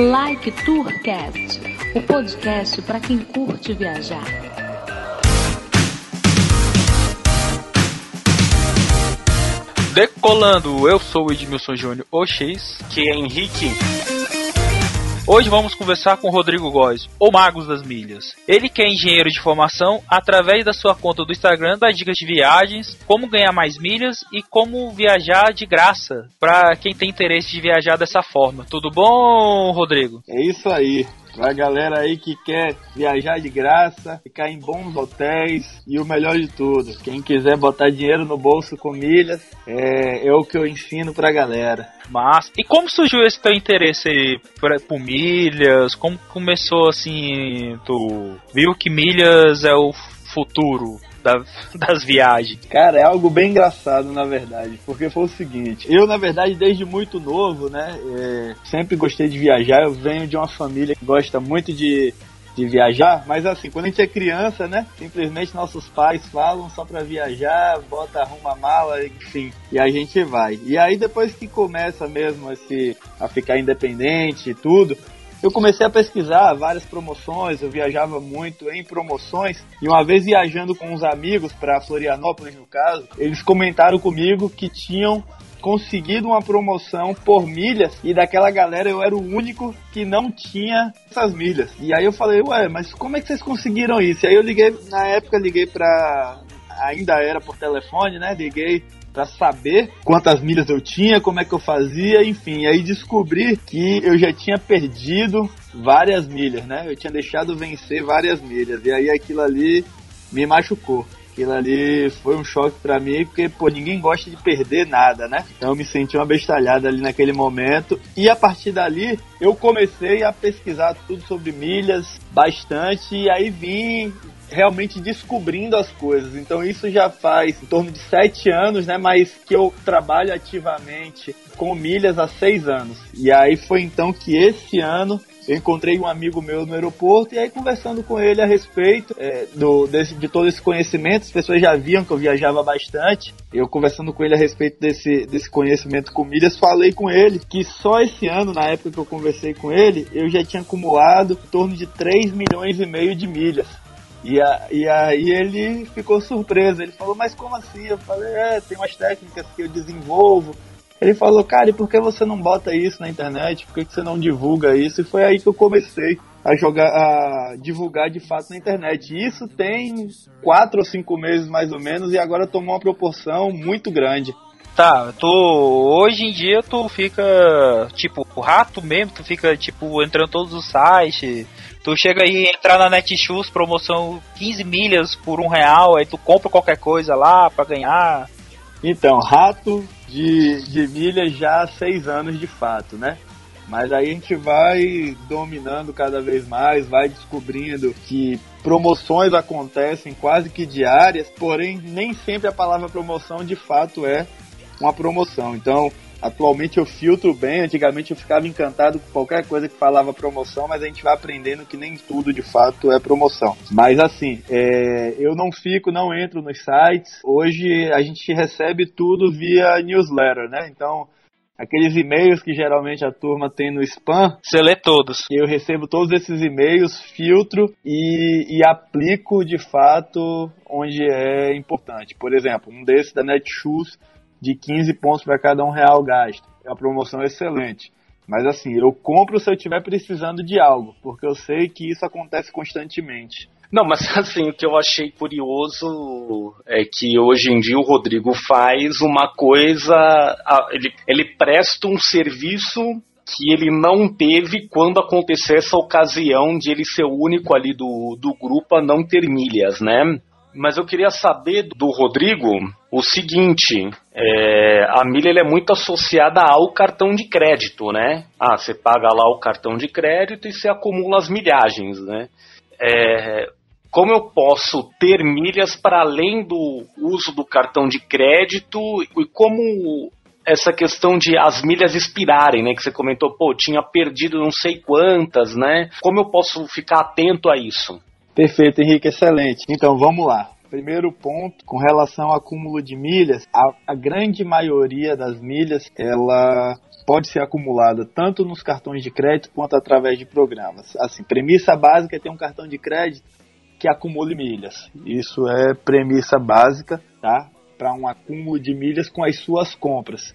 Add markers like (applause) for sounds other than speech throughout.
Like Tourcast, o podcast para quem curte viajar. Decolando, eu sou o Edmilson Júnior Ox, que é Henrique. Hoje vamos conversar com Rodrigo Góes, o Magos das Milhas. Ele que é engenheiro de formação, através da sua conta do Instagram dá dicas de viagens, como ganhar mais milhas e como viajar de graça para quem tem interesse de viajar dessa forma. Tudo bom, Rodrigo? É isso aí. Pra galera aí que quer viajar de graça, ficar em bons hotéis e o melhor de tudo, quem quiser botar dinheiro no bolso com milhas, é, é o que eu ensino pra galera. Mas, e como surgiu esse teu interesse por, por milhas? Como começou assim? Tu viu que milhas é o futuro? Da, das viagens? Cara, é algo bem engraçado, na verdade, porque foi o seguinte, eu, na verdade, desde muito novo, né, é, sempre gostei de viajar, eu venho de uma família que gosta muito de de viajar, mas assim, quando a gente é criança, né? Simplesmente nossos pais falam só para viajar, bota, arruma a mala, enfim, e a gente vai. E aí depois que começa mesmo a, se, a ficar independente e tudo, eu comecei a pesquisar várias promoções, eu viajava muito em promoções, e uma vez viajando com uns amigos para Florianópolis, no caso, eles comentaram comigo que tinham conseguido uma promoção por milhas e daquela galera eu era o único que não tinha essas milhas. E aí eu falei, ué, mas como é que vocês conseguiram isso? E aí eu liguei, na época liguei pra. Ainda era por telefone, né? Liguei para saber quantas milhas eu tinha, como é que eu fazia, enfim. Aí descobri que eu já tinha perdido várias milhas, né? Eu tinha deixado vencer várias milhas. E aí aquilo ali me machucou. Aquilo ali foi um choque para mim, porque, pô, ninguém gosta de perder nada, né? Então eu me senti uma bestalhada ali naquele momento. E a partir dali, eu comecei a pesquisar tudo sobre milhas, bastante, e aí vim realmente descobrindo as coisas. Então isso já faz em torno de sete anos, né? Mas que eu trabalho ativamente com milhas há seis anos. E aí foi então que esse ano eu encontrei um amigo meu no aeroporto e aí conversando com ele a respeito é, do, desse, de todo esse conhecimento, as pessoas já viam que eu viajava bastante. Eu conversando com ele a respeito desse, desse conhecimento com milhas, falei com ele que só esse ano, na época que eu conversei com ele, eu já tinha acumulado em torno de 3 milhões e meio de milhas. E, a, e aí ele ficou surpreso. Ele falou, mas como assim? Eu falei, é, tem umas técnicas que eu desenvolvo. Ele falou, cara, e por que você não bota isso na internet? Por que você não divulga isso? E foi aí que eu comecei a jogar, a divulgar de fato na internet. Isso tem quatro ou cinco meses mais ou menos e agora tomou uma proporção muito grande. Tá, tu hoje em dia tu fica tipo rato mesmo, tu fica tipo entrando em todos os sites, Tu chega aí entrar na Netshoes, promoção 15 milhas por um real, aí tu compra qualquer coisa lá para ganhar. Então, rato de, de milhas já há seis anos de fato, né? Mas aí a gente vai dominando cada vez mais, vai descobrindo que promoções acontecem quase que diárias, porém nem sempre a palavra promoção de fato é uma promoção. Então, Atualmente eu filtro bem, antigamente eu ficava encantado com qualquer coisa que falava promoção, mas a gente vai aprendendo que nem tudo de fato é promoção. Mas assim, é, eu não fico, não entro nos sites. Hoje a gente recebe tudo via newsletter, né? Então, aqueles e-mails que geralmente a turma tem no spam. Você lê todos. Eu recebo todos esses e-mails, filtro e, e, aplico de fato onde é importante. Por exemplo, um desses da Netshoes de 15 pontos para cada um real gasto. É uma promoção excelente. Mas assim, eu compro se eu estiver precisando de algo, porque eu sei que isso acontece constantemente. Não, mas (laughs) assim, o que eu achei curioso é que hoje em dia o Rodrigo faz uma coisa, ele, ele presta um serviço que ele não teve quando aconteceu essa ocasião de ele ser o único ali do, do grupo a não ter milhas, né? Mas eu queria saber do Rodrigo o seguinte: é, a milha é muito associada ao cartão de crédito, né? Ah, você paga lá o cartão de crédito e você acumula as milhagens, né? É, como eu posso ter milhas para além do uso do cartão de crédito e como essa questão de as milhas expirarem, né? Que você comentou, pô, tinha perdido não sei quantas, né? Como eu posso ficar atento a isso? Perfeito, Henrique, excelente. Então vamos lá. Primeiro ponto, com relação ao acúmulo de milhas, a, a grande maioria das milhas, ela pode ser acumulada tanto nos cartões de crédito quanto através de programas. Assim, premissa básica é ter um cartão de crédito que acumule milhas. Isso é premissa básica, tá? Para um acúmulo de milhas com as suas compras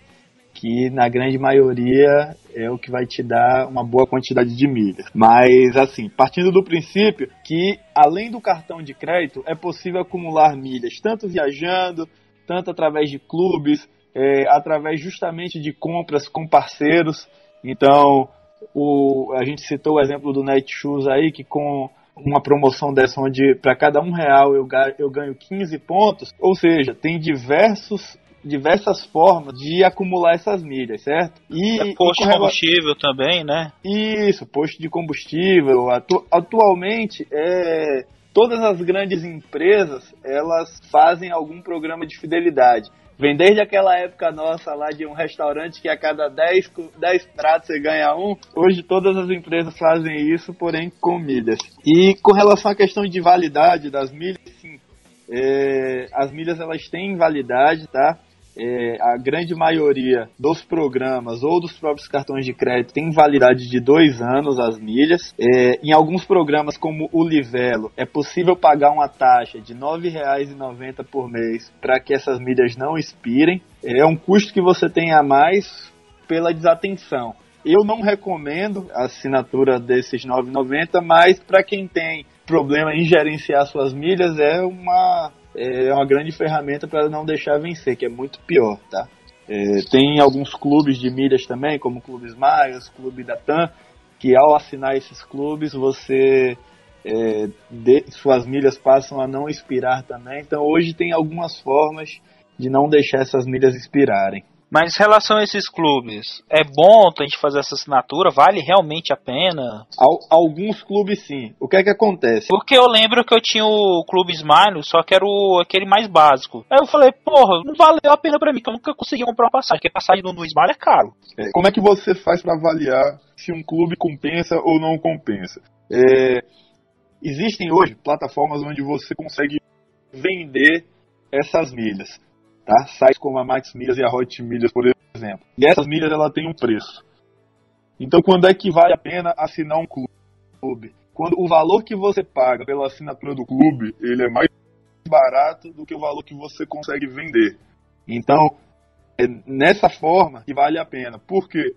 que na grande maioria é o que vai te dar uma boa quantidade de milhas. Mas assim, partindo do princípio que além do cartão de crédito é possível acumular milhas, tanto viajando, tanto através de clubes, é, através justamente de compras com parceiros. Então, o, a gente citou o exemplo do Netshoes aí, que com uma promoção dessa onde para cada um real eu, eu ganho 15 pontos, ou seja, tem diversos diversas formas de acumular essas milhas, certo? E, é posto de combustível também, né? Isso, posto de combustível. Atu atualmente, é, todas as grandes empresas elas fazem algum programa de fidelidade. Vem desde aquela época nossa lá de um restaurante que a cada 10, 10 pratos você ganha um. Hoje todas as empresas fazem isso, porém com milhas. E com relação à questão de validade das milhas, sim. É, as milhas elas têm validade, tá? É, a grande maioria dos programas ou dos próprios cartões de crédito tem validade de dois anos as milhas. É, em alguns programas, como o Livelo, é possível pagar uma taxa de R$ 9,90 por mês para que essas milhas não expirem. É um custo que você tem a mais pela desatenção. Eu não recomendo a assinatura desses R$ 9,90, mas para quem tem problema em gerenciar suas milhas é uma é uma grande ferramenta para não deixar vencer, que é muito pior, tá? É, tem alguns clubes de milhas também, como o Clube Smiles, Clube da TAM, que ao assinar esses clubes você é, de, suas milhas passam a não expirar também. Então hoje tem algumas formas de não deixar essas milhas expirarem. Mas em relação a esses clubes, é bom a gente fazer essa assinatura? Vale realmente a pena? Alguns clubes sim. O que é que acontece? Porque eu lembro que eu tinha o Clube Smile, só que era o, aquele mais básico. Aí eu falei, porra, não valeu a pena pra mim, que eu nunca consegui comprar uma passagem, porque passagem no, no Smile é caro. É, como é que você faz para avaliar se um clube compensa ou não compensa? É, existem hoje plataformas onde você consegue vender essas milhas tá? Sites como a Max Milhas e a Hot Milhas, por exemplo. E essas milhas ela tem um preço. Então, quando é que vale a pena assinar um clube? Quando o valor que você paga pela assinatura do clube, ele é mais barato do que o valor que você consegue vender. Então, é nessa forma que vale a pena. Por quê?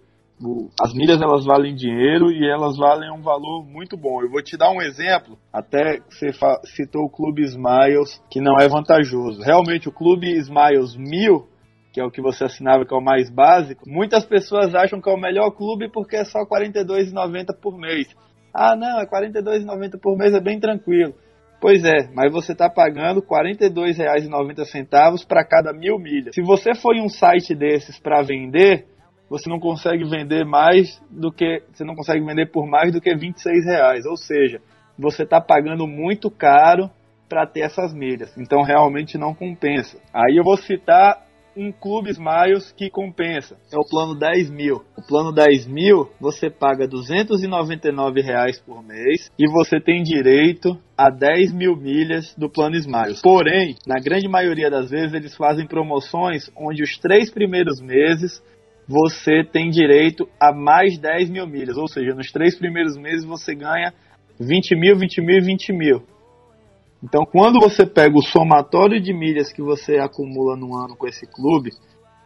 As milhas elas valem dinheiro e elas valem um valor muito bom. Eu vou te dar um exemplo, até você citou o Clube Smiles, que não é vantajoso. Realmente o Clube Smiles 1000, que é o que você assinava que é o mais básico, muitas pessoas acham que é o melhor clube porque é só R$ 42,90 por mês. Ah, não, é R$ 42,90 por mês, é bem tranquilo. Pois é, mas você está pagando R$ 42,90 para cada mil milhas. Se você for em um site desses para vender, você não consegue vender mais do que você não consegue vender por mais do que 26 reais, ou seja, você está pagando muito caro para ter essas milhas, então realmente não compensa. Aí eu vou citar um Clube Smiles que compensa, é o plano 10 mil. O plano 10 mil você paga 299 reais por mês e você tem direito a 10 mil milhas do plano Smiles. Porém, na grande maioria das vezes eles fazem promoções onde os três primeiros meses você tem direito a mais 10 mil milhas. Ou seja, nos três primeiros meses você ganha 20 mil, 20 mil e 20 mil. Então, quando você pega o somatório de milhas que você acumula no ano com esse clube,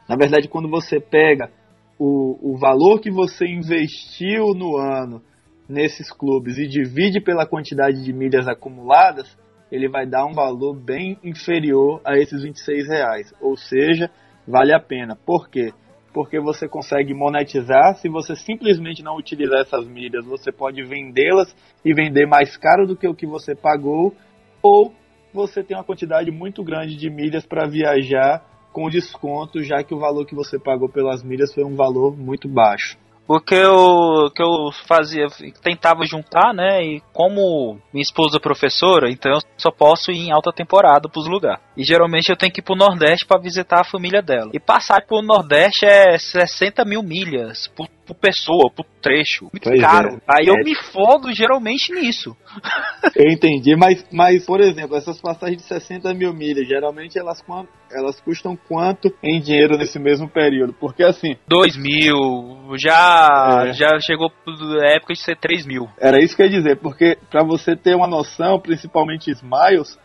na verdade, quando você pega o, o valor que você investiu no ano nesses clubes e divide pela quantidade de milhas acumuladas, ele vai dar um valor bem inferior a esses 26 reais. Ou seja, vale a pena. Por quê? Porque você consegue monetizar. Se você simplesmente não utilizar essas milhas, você pode vendê-las e vender mais caro do que o que você pagou, ou você tem uma quantidade muito grande de milhas para viajar com desconto, já que o valor que você pagou pelas milhas foi um valor muito baixo. O que eu, que eu fazia, tentava juntar, né? E como minha esposa é professora, então eu só posso ir em alta temporada pros lugares. E geralmente eu tenho que ir pro Nordeste para visitar a família dela. E passar pro Nordeste é 60 mil milhas por, por pessoa, por trecho. Muito Pois caro. é. Aí eu É. me fodo geralmente nisso. (laughs) Eu entendi, mas, mas, por exemplo, essas passagens de 60 mil milhas, geralmente elas, elas custam quanto em dinheiro nesse mesmo período? Porque assim, 2 mil, já, É. já chegou pra época de ser 3 mil. era isso que eu ia dizer, porque pra você ter uma noção, principalmente Smiles,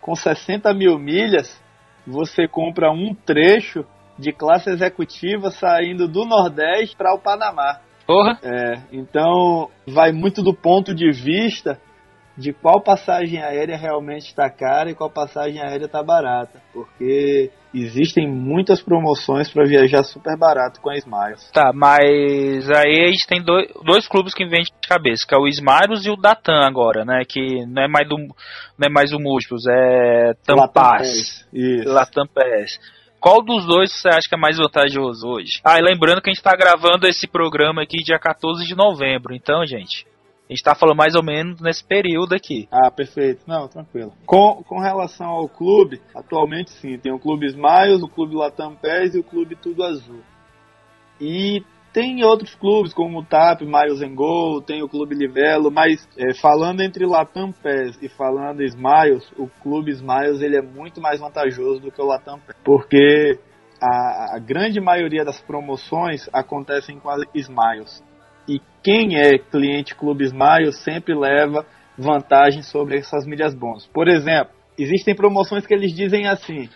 com 60 mil milhas, você compra um trecho de classe executiva saindo do Nordeste para o Panamá. Porra. É, então vai muito do ponto de vista de qual passagem aérea realmente está cara e qual passagem aérea está barata, porque existem muitas promoções para viajar super barato com a Smiles. Tá, mas aí a gente tem dois, dois clubes que vêm de cabeça, que é o Smiles e o Datan agora, né? Que não é mais do não é mais o Múltiplos, é Latam Tampaz. Pass. Isso. Latam PS. Qual dos dois você acha que é mais vantajoso hoje? Ah, e lembrando que a gente tá gravando esse programa aqui dia 14 de novembro, então, gente, a gente tá falando mais ou menos nesse período aqui. Ah, perfeito. Não, tranquilo. Com, com relação ao clube, atualmente sim, tem o Clube Smiles, o Clube Latam PES e o Clube Tudo Azul. E tem outros clubes como o TAP, and Go, tem o Clube Livelo, mas é, falando entre Latam PES e falando Smiles, o Clube Smiles ele é muito mais vantajoso do que o Latam PES, porque a, a grande maioria das promoções acontecem com as Smiles. E quem é cliente Clube Smiles sempre leva vantagem sobre essas milhas bônus. Por exemplo, existem promoções que eles dizem assim: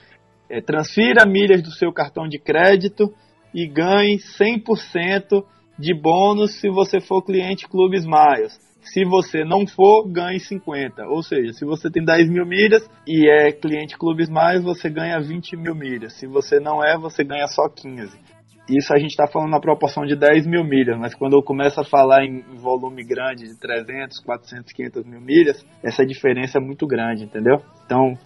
é, transfira milhas do seu cartão de crédito e ganhe 100% de bônus se você for cliente Clube Smiles. Se você não for, ganhe 50. Ou seja, se você tem 10 mil milhas e é cliente Clube Smiles, você ganha 20 mil milhas. Se você não é, você ganha só 15. Isso a gente está falando na proporção de 10 mil milhas, mas quando eu começo a falar em volume grande de 300, 400, 500 mil milhas, essa diferença é muito grande, entendeu? Então,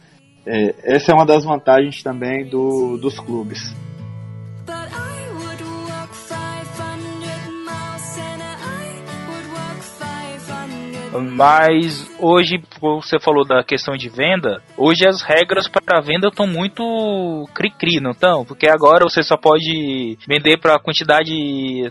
é, essa é uma das vantagens também do, dos clubes. Mas hoje, você falou da questão de venda, hoje as regras para venda estão muito cri-cri, não estão? Porque agora você só pode vender para quantidade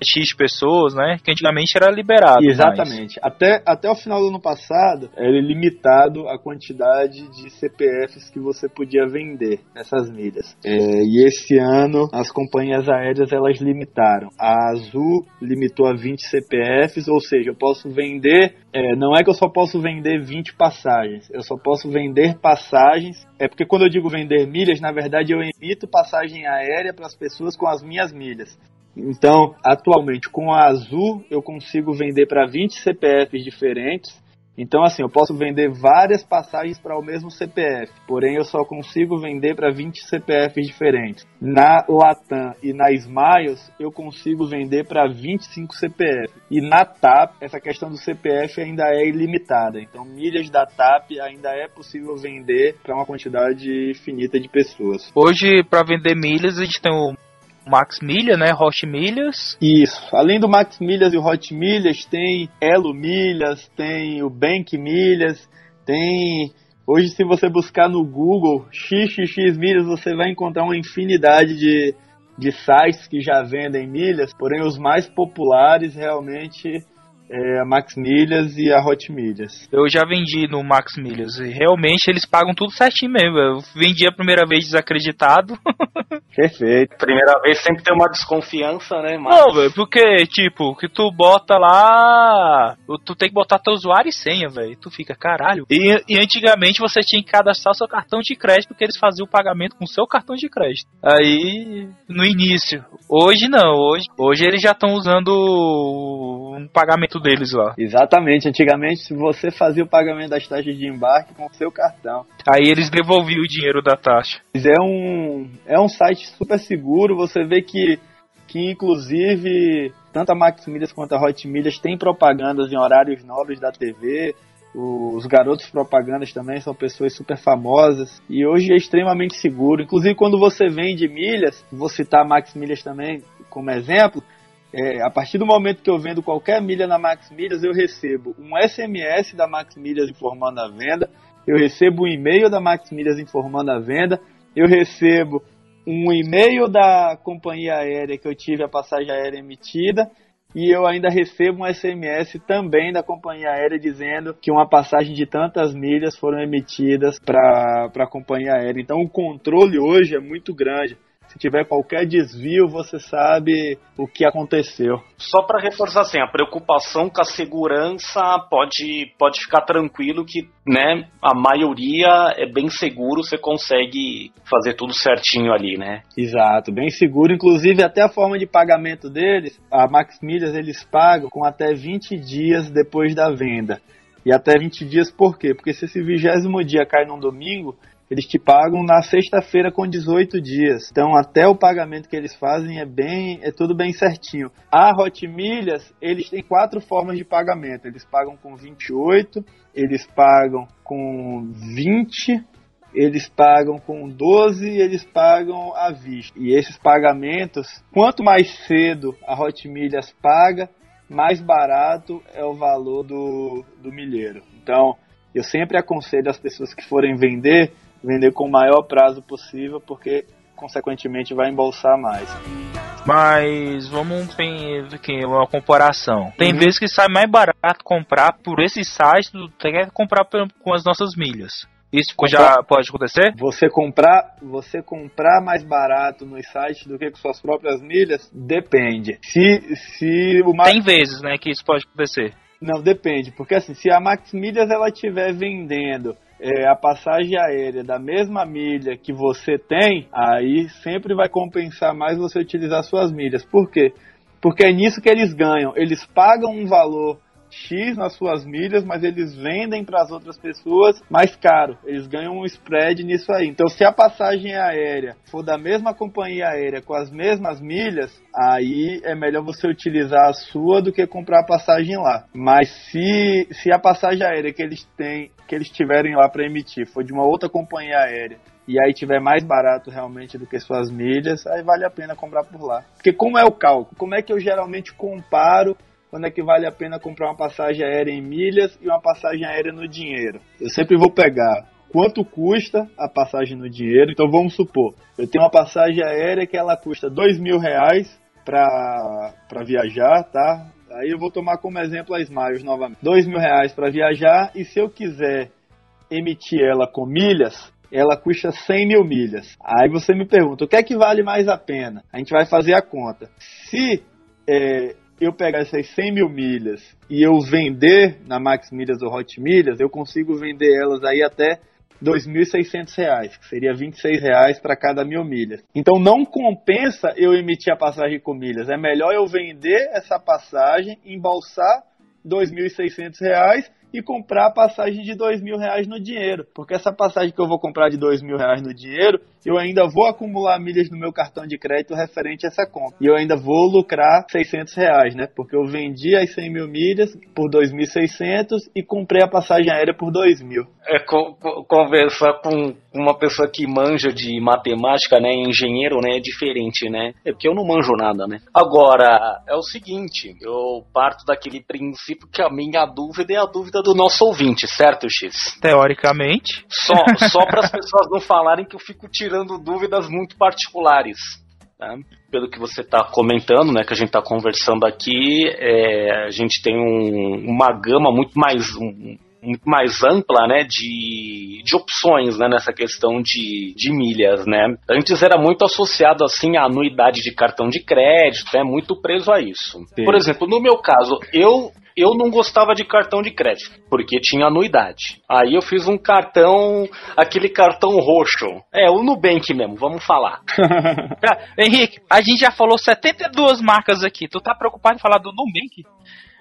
X pessoas, né? Que antigamente era liberado. Exatamente. Até, até o final do ano passado, era limitado a quantidade de CPFs que você podia vender nessas milhas. É, e esse ano, as companhias aéreas elas limitaram. A Azul limitou a 20 CPFs, ou seja, eu posso vender. é, não é que eu só posso vender 20 passagens, eu só posso vender passagens. É porque quando eu digo vender milhas, na verdade eu emito passagem aérea para as pessoas com as minhas milhas. Então, atualmente, com a Azul, eu consigo vender para 20 CPFs diferentes. Então, assim, eu posso vender várias passagens para o mesmo CPF, porém eu só consigo vender para 20 CPFs diferentes. Na Latam e na Smiles, eu consigo vender para 25 CPF. E na TAP, essa questão do CPF ainda é ilimitada. Então, milhas da TAP ainda é possível vender para uma quantidade finita de pessoas. Hoje, para vender milhas, a gente tem o Max Milha, né? Hot Milhas. Isso. Além do Max Milhas e o Hot Milhas, tem Elo Milhas, tem o Bank Milhas, tem. Hoje, se você buscar no Google XXX Milhas, você vai encontrar uma infinidade de, de sites que já vendem milhas, porém os mais populares realmente é a Max Milhas e a Hot Milhas. Eu já vendi no Max Milhas e realmente eles pagam tudo certinho mesmo. Eu vendi a primeira vez desacreditado. (laughs) Perfeito. Primeira vez sempre tem uma desconfiança, né? Mas Não, velho, porque, tipo, que tu bota lá. Tu tem que botar teu usuário e senha, velho. Tu fica, caralho. E, e antigamente você tinha que cadastrar o seu cartão de crédito, porque eles faziam o pagamento com o seu cartão de crédito. Aí, no início. Hoje não, hoje, hoje eles já estão usando um pagamento deles lá. Exatamente. Antigamente, se você fazia o pagamento das taxas de embarque com o seu cartão. Aí eles devolviam o dinheiro da taxa. É um, é um site super seguro. Você vê que, que inclusive, tanto a Max Milhas quanto a Hot Milhas tem propagandas em horários nobres da TV. Os garotos propagandas também são pessoas super famosas. E hoje é extremamente seguro. Inclusive, quando você vende milhas, vou citar a Max Milhas também como exemplo. É, a partir do momento que eu vendo qualquer milha na Max Milhas, eu recebo um SMS da Max Milhas informando a venda, eu recebo um e-mail da Max Milhas informando a venda, eu recebo um e-mail da companhia aérea que eu tive a passagem aérea emitida e eu ainda recebo um SMS também da companhia aérea dizendo que uma passagem de tantas milhas foram emitidas para a companhia aérea. Então o controle hoje é muito grande. Se tiver qualquer desvio, você sabe o que aconteceu. Só para reforçar assim, a preocupação com a segurança pode, pode ficar tranquilo que, né, a maioria é bem seguro, você consegue fazer tudo certinho ali, né? Exato, bem seguro. Inclusive, até a forma de pagamento deles, a Max Milhas, eles pagam com até 20 dias depois da venda. E até 20 dias por quê? Porque se esse vigésimo dia cai num domingo, eles te pagam na sexta-feira com 18 dias. Então, até o pagamento que eles fazem é bem, é tudo bem certinho. A Hot Milhas, eles têm quatro formas de pagamento. Eles pagam com 28, eles pagam com 20, eles pagam com 12 e eles pagam à vista. E esses pagamentos, quanto mais cedo a Hot Milhas paga, mais barato é o valor do, do milheiro. Então, eu sempre aconselho as pessoas que forem vender, vender com o maior prazo possível, porque consequentemente vai embolsar mais. Mas vamos aqui uma comparação. Tem Uhum. vezes que sai mais barato comprar por esse site do que comprar pelo- com as nossas milhas. Isso já pode acontecer? Você comprar, você comprar mais barato nos sites do que com suas próprias milhas, depende. Se, se o Max Tem vezes, né, que isso pode acontecer. Não, depende, porque assim, se a Max Milhas ela estiver vendendo é, a passagem aérea da mesma milha que você tem, aí sempre vai compensar mais você utilizar suas milhas. Por quê? Porque é nisso que eles ganham. Eles pagam um valor X nas suas milhas, mas eles vendem para as outras pessoas mais caro. Eles ganham um spread nisso aí. Então, se a passagem aérea for da mesma companhia aérea com as mesmas milhas, aí é melhor você utilizar a sua do que comprar a passagem lá. Mas se, se a passagem aérea que eles têm, que eles tiverem lá para emitir, for de uma outra companhia aérea e aí tiver mais barato realmente do que suas milhas, aí vale a pena comprar por lá. Porque como é o cálculo? Como é que eu geralmente comparo quando é que vale a pena comprar uma passagem aérea em milhas e uma passagem aérea no dinheiro? Eu sempre vou pegar quanto custa a passagem no dinheiro. Então vamos supor, eu tenho uma passagem aérea que ela custa dois mil reais para viajar, tá? Aí eu vou tomar como exemplo a Smiles novamente. Dois mil reais para viajar e se eu quiser emitir ela com milhas, ela custa 100 mil milhas. Aí você me pergunta, o que é que vale mais a pena? A gente vai fazer a conta. Se é, eu pegar essas 100 mil milhas e eu vender na Max Milhas ou Hot Milhas, eu consigo vender elas aí até 2.600 reais, que seria 26 reais para cada mil milhas. Então não compensa eu emitir a passagem com milhas. É melhor eu vender essa passagem, embolsar 2.600 reais e comprar a passagem de dois mil reais no dinheiro. Porque essa passagem que eu vou comprar de dois mil reais no dinheiro, eu ainda vou acumular milhas no meu cartão de crédito referente a essa compra. E eu ainda vou lucrar 600 reais, né? Porque eu vendi as 100 mil milhas por 2.600 e comprei a passagem aérea por 2 mil. É co- co- conversar com uma pessoa que manja de matemática, né, engenheiro, né, é diferente, né? É porque eu não manjo nada, né? Agora, é o seguinte, eu parto daquele princípio que a minha dúvida é a dúvida do nosso ouvinte, certo, X? Teoricamente. Só, (laughs) só para as pessoas não falarem que eu fico tirando dúvidas muito particulares. Tá? Pelo que você está comentando, né, que a gente está conversando aqui, é, a gente tem um- uma gama muito mais, um- mais ampla né, de, de opções né, nessa questão de, de milhas. Né? Antes era muito associado assim à anuidade de cartão de crédito, é muito preso a isso. Sim. Por exemplo, no meu caso, eu eu não gostava de cartão de crédito, porque tinha anuidade. Aí eu fiz um cartão, aquele cartão roxo. É, o Nubank mesmo, vamos falar. (laughs) Henrique, a gente já falou 72 marcas aqui. Tu tá preocupado em falar do Nubank?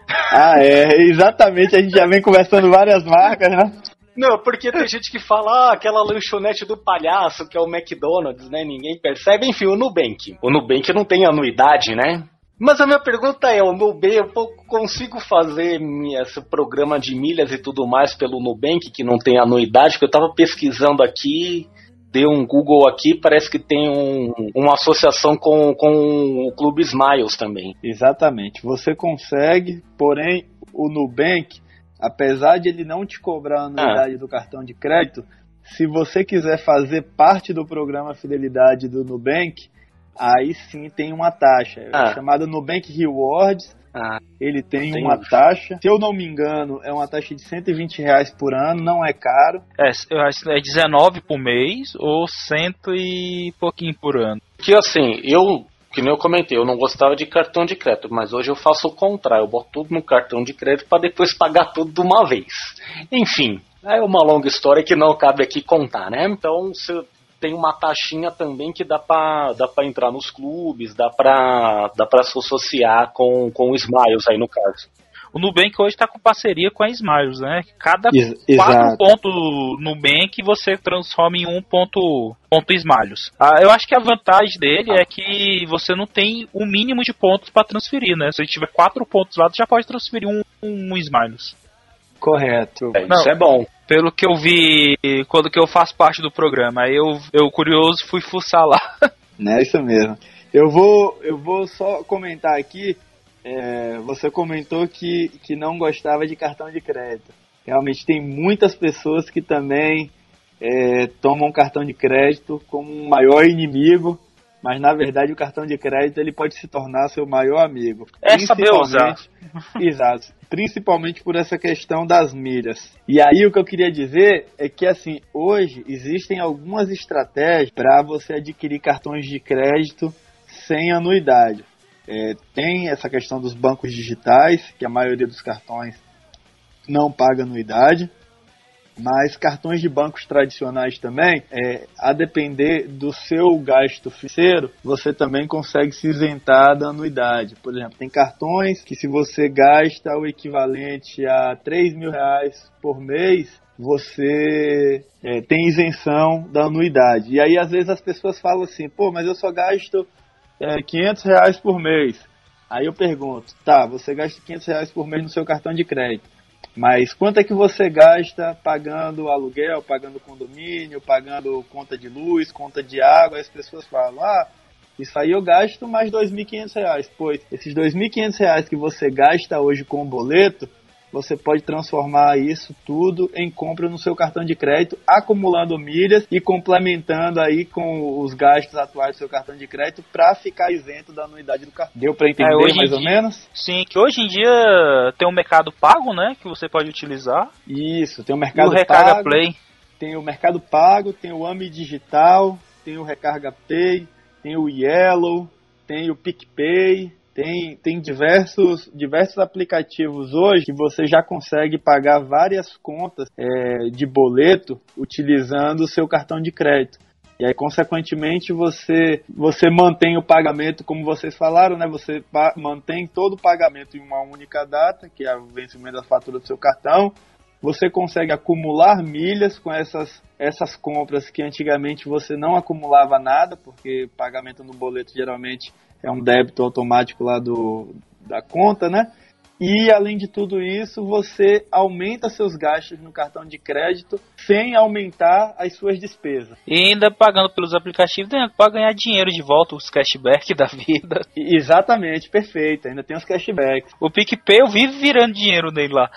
Ah, é, exatamente. A gente já vem conversando várias marcas, né? Não, porque tem gente que fala, ah, aquela lanchonete do palhaço, que é o McDonald's, né? Ninguém percebe. Enfim, o Nubank. O Nubank não tem anuidade, né? Mas a minha pergunta é, o Nubank, eu consigo fazer esse programa de milhas e tudo mais pelo Nubank, que não tem anuidade? Porque eu tava pesquisando aqui, dei um Google aqui, parece que tem um- uma associação com, com o Clube Smiles também. Exatamente. Você consegue, porém, o Nubank, apesar de ele não te cobrar a anuidade do cartão de crédito, se você quiser fazer parte do programa Fidelidade do Nubank, aí sim tem uma taxa. É Ah. chamada Nubank Rewards. Ah, ele tem uma taxa, se eu não me engano, é uma taxa de 120 reais por ano, não é caro. É, eu acho que é 19 por mês ou cento e pouquinho por ano. Que assim, eu, que nem eu comentei, eu não gostava de cartão de crédito, mas hoje eu faço o contrário, eu boto tudo no cartão de crédito para depois (laughs) pagar tudo de uma vez. Enfim, é uma longa história que não cabe aqui contar, né? Então, você tem uma taxinha também que dá pra, dá pra entrar nos clubes, dá pra, dá pra se associar com, com o Smiles aí no caso. O Nubank hoje tá com parceria com a Smiles, né? Cada Ex- quatro exato. pontos Nubank você transforma em um ponto, ponto Smiles. Ah, eu acho que a vantagem dele é que você não tem o mínimo de pontos para transferir, né? Se tiver quatro pontos lá, você já pode transferir um, um Smiles. Correto. É, Não. Isso é bom. Pelo que eu vi quando que eu faço parte do programa, aí eu, eu curioso fui fuçar lá. (laughs) Né, isso mesmo. Eu vou, eu vou só comentar aqui. é, você comentou que, que não gostava de cartão de crédito. Realmente tem muitas pessoas que também é, tomam cartão de crédito como um maior inimigo, mas na verdade o cartão de crédito ele pode se tornar seu maior amigo. É saber usar. Principalmente- (laughs) Exato. Principalmente por essa questão das milhas. E aí o que eu queria dizer é que assim, hoje existem algumas estratégias para você adquirir cartões de crédito sem anuidade. É, tem essa questão dos bancos digitais, que a maioria dos cartões não paga anuidade. Mas cartões de bancos tradicionais também, é, a depender do seu gasto financeiro, você também consegue se isentar da anuidade. Por exemplo, tem cartões que se você gasta o equivalente a 3 mil reais por mês, você é, tem isenção da anuidade. E aí às vezes as pessoas falam assim, pô, mas eu só gasto é, 500 reais por mês. Aí eu pergunto, tá, você gasta 500 reais por mês no seu cartão de crédito. Mas quanto é que você gasta pagando aluguel, pagando condomínio, pagando conta de luz, conta de água? As pessoas falam, ah, isso aí eu gasto mais 2.500 reais. Pois, esses 2.500 reais que você gasta hoje com o boleto, você pode transformar isso tudo em compra no seu cartão de crédito, acumulando milhas e complementando aí com os gastos atuais do seu cartão de crédito para ficar isento da anuidade do cartão. Deu para entender É, mais ou dia- menos? Sim, que hoje em dia tem um mercado pago, né? Que você pode utilizar. Isso, tem o E mercado o Recarga pago. Play. tem o Mercado Pago, tem o AMI Digital, tem o Recarga Pay, tem o Yellow, tem o PicPay, tem, tem diversos, diversos aplicativos hoje que você já consegue pagar várias contas é, de boleto utilizando o seu cartão de crédito. E aí, consequentemente, você, você mantém o pagamento, como vocês falaram, né? Você mantém todo o pagamento em uma única data, que é o vencimento da fatura do seu cartão. Você consegue acumular milhas com essas, essas compras que antigamente você não acumulava nada, porque pagamento no boleto geralmente é um débito automático lá do, da conta, né? E além de tudo isso, você aumenta seus gastos no cartão de crédito sem aumentar as suas despesas. E ainda pagando pelos aplicativos, né, pra ganhar dinheiro de volta, os cashback da vida. (laughs) Exatamente, perfeito. Ainda tem os cashbacks. O PicPay eu vivo virando dinheiro nele lá.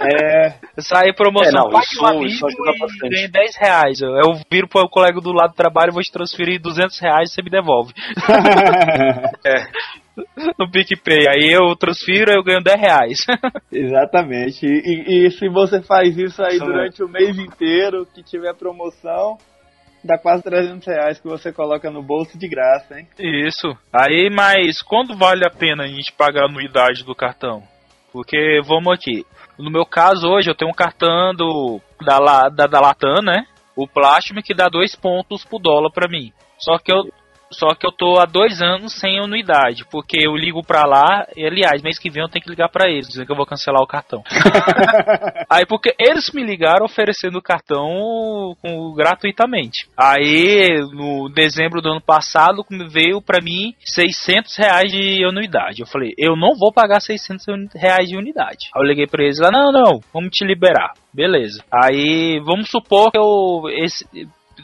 É, (laughs) Sai promoção, É, não, pague isso- um amigo isso ajuda e bastante. ganhe 10 reais. Eu, viro pro colega do lado do trabalho e vou te transferir 200 reais e você me devolve. (laughs) (laughs) No PicPay. Aí eu transfiro e eu ganho 10 reais. (laughs) exatamente. E, e- se você faz isso aí durante o mês inteiro, que tiver promoção, dá quase 300 reais que você coloca no bolso de graça, hein? Isso. Aí, mas quando vale a pena a gente pagar a anuidade do cartão? Porque, vamos aqui. No meu caso, hoje, eu tenho um cartão do, da, da, da Latam, né? O Platinum, que dá dois pontos por dólar pra mim. Só que eu... Só que eu tô há dois anos sem anuidade, porque eu ligo pra lá, e aliás, mês que vem eu tenho que ligar pra eles, dizendo que eu vou cancelar o cartão. (laughs) Aí porque eles me ligaram oferecendo o cartão gratuitamente. Aí no dezembro do ano passado veio pra mim 600 reais de anuidade. Eu falei, eu não vou pagar 600 uni- reais de unidade. Aí eu liguei pra eles lá, não, não, vamos te liberar. Beleza. Aí vamos supor que eu esse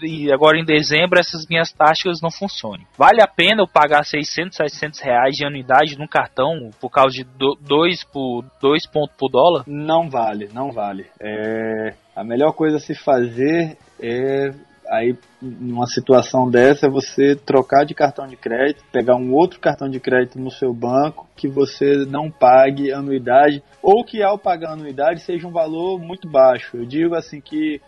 e agora em dezembro essas minhas taxas não funcionem. Vale a pena eu pagar 600, 700 reais de anuidade num cartão por causa de 2 por dois pontos por dólar? Não vale, não vale. É, a melhor coisa a se fazer é Aí, numa situação dessa, você trocar de cartão de crédito, pegar um outro cartão de crédito no seu banco que você não pague anuidade, ou que ao pagar anuidade seja um valor muito baixo. Eu digo assim que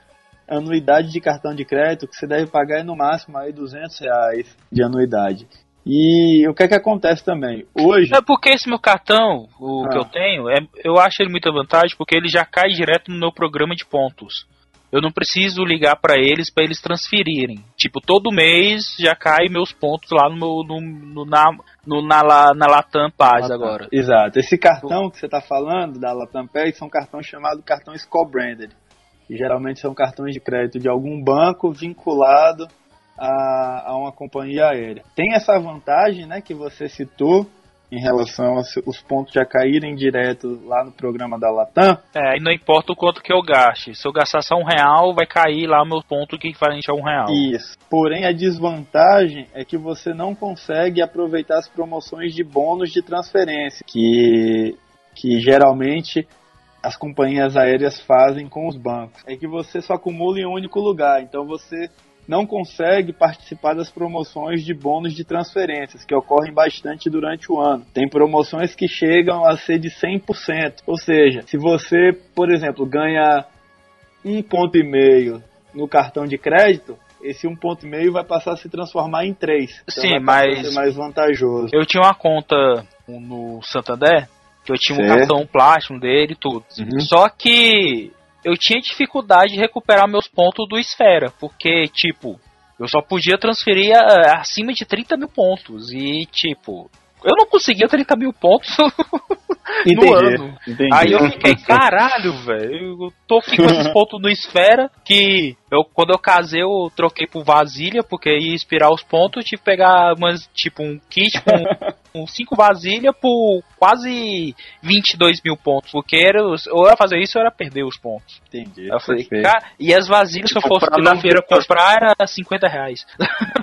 anuidade de cartão de crédito que você deve pagar é no máximo aí 200 reais de anuidade. E o que é que acontece também? Hoje, É porque esse meu cartão, o Ah. que eu tenho, é, eu acho ele muita vantagem porque ele já cai direto no meu programa de pontos. Eu não preciso ligar pra eles pra eles transferirem. Tipo, todo mês já cai meus pontos lá no meu no, no- na no, na, La- na Latam Paz Latam. agora. Exato. Esse cartão que você está falando da Latam Pay são cartões chamados cartões co-branded. E geralmente são cartões de crédito de algum banco vinculado a, a uma companhia aérea. Tem essa vantagem, né, que você citou em relação aos os pontos já caírem direto lá no programa da Latam. É, e não importa o quanto que eu gaste. Se eu gastar só um real, vai cair lá o meu ponto que equivalente a um real. Isso. Porém, a desvantagem é que você não consegue aproveitar as promoções de bônus de transferência, que, que geralmente as companhias aéreas fazem com os bancos. É que você só acumula em um único lugar, então você não consegue participar das promoções de bônus de transferências, que ocorrem bastante durante o ano. Tem promoções que chegam a ser de 100%. Ou seja, se você, por exemplo, ganha um ponto e meio no cartão de crédito, esse um ponto e meio vai passar a se transformar em três. Então Sim, mas- mais vantajoso. Eu tinha uma conta no Santander, que eu tinha um Certo. cartão plástico dele e tudo. Uhum. Só que eu tinha dificuldade de recuperar meus pontos do Esfera, porque, tipo, eu só podia transferir ah, acima de 30 mil pontos. E, tipo, eu não conseguia 30 mil pontos (laughs) no ano. entendi. Aí eu fiquei, caralho, velho, eu tô aqui com esses (laughs) pontos no Esfera, que eu, quando eu casei eu troquei por vasilha, porque ia expirar os pontos, eu tive que pegar umas, tipo, um kit com, (laughs) com cinco vasilhas por quase 22 mil pontos, porque era, ou era fazer isso ou era perder os pontos. entendi. Eu falei, cara, e as vasilhas, se eu Tipo, fosse na feira comprar, era 50 reais.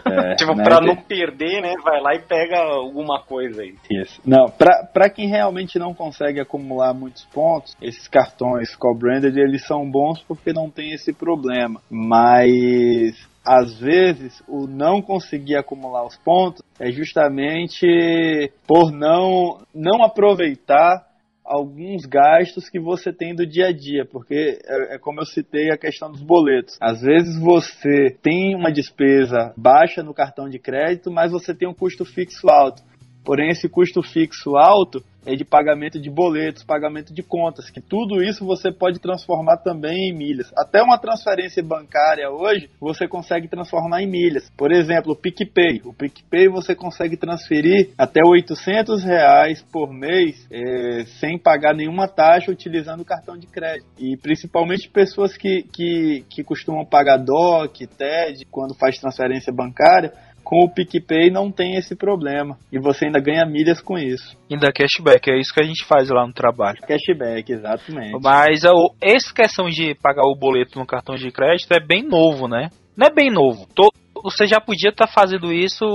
É, (laughs) Tipo, né, pra não perder, né? Vai lá e pega alguma coisa aí. Isso. Não, pra, pra quem realmente não consegue acumular muitos pontos, esses cartões co-branded, eles são bons porque não tem esse problema. Mas, às vezes, o não conseguir acumular os pontos é justamente por não, não aproveitar alguns gastos que você tem do dia a dia, porque é, é como eu citei a questão dos boletos. Às vezes você tem uma despesa baixa no cartão de crédito, mas você tem um custo fixo alto. Porém, esse custo fixo alto é de pagamento de boletos, pagamento de contas, que tudo isso você pode transformar também em milhas. Até uma transferência bancária hoje, você consegue transformar em milhas. Por exemplo, o PicPay. O PicPay você consegue transferir até 800 reais por mês eh, sem pagar nenhuma taxa utilizando o cartão de crédito. E principalmente pessoas que, que, que costumam pagar DOC, TED, quando faz transferência bancária, com o PicPay não tem esse problema. E você ainda ganha milhas com isso. Ainda cashback, é isso que a gente faz lá no trabalho. Cashback, exatamente. Mas a, o- essa questão de pagar o boleto no cartão de crédito é bem novo, né? Não é bem novo. To- você já podia estar fazendo isso.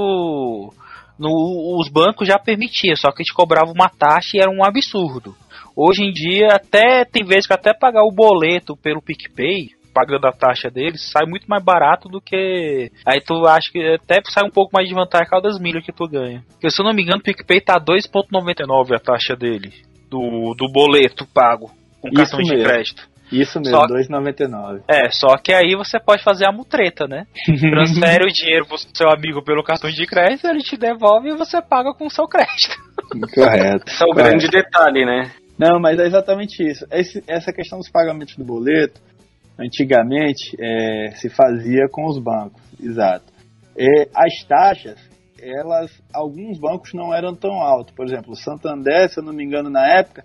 No, os bancos já permitiam, só que te cobrava uma taxa e era um absurdo. Hoje em dia, até tem vezes que até pagar o boleto pelo PicPay, pagando a taxa deles, sai muito mais barato do que. Aí tu acha que até sai um pouco mais de vantagem por causa das milhas que tu ganha. Porque se eu não me engano, o PicPay tá 2,99 a taxa dele. Do, do boleto pago com Isso cartão de mesmo. crédito. Isso mesmo, Só- 2,99. É, só que aí você pode fazer a mutreta, né? (laughs) Transfere o dinheiro pro seu amigo pelo cartão de crédito, ele te devolve e você paga com o seu crédito. Correto. Esse é o correto. grande detalhe, né? Não, mas é exatamente isso. Esse- essa questão dos pagamentos do boleto, antigamente é, se fazia com os bancos, exato. É, as taxas, elas, alguns bancos não eram tão altos. Por exemplo, o Santander, se eu não me engano, na época,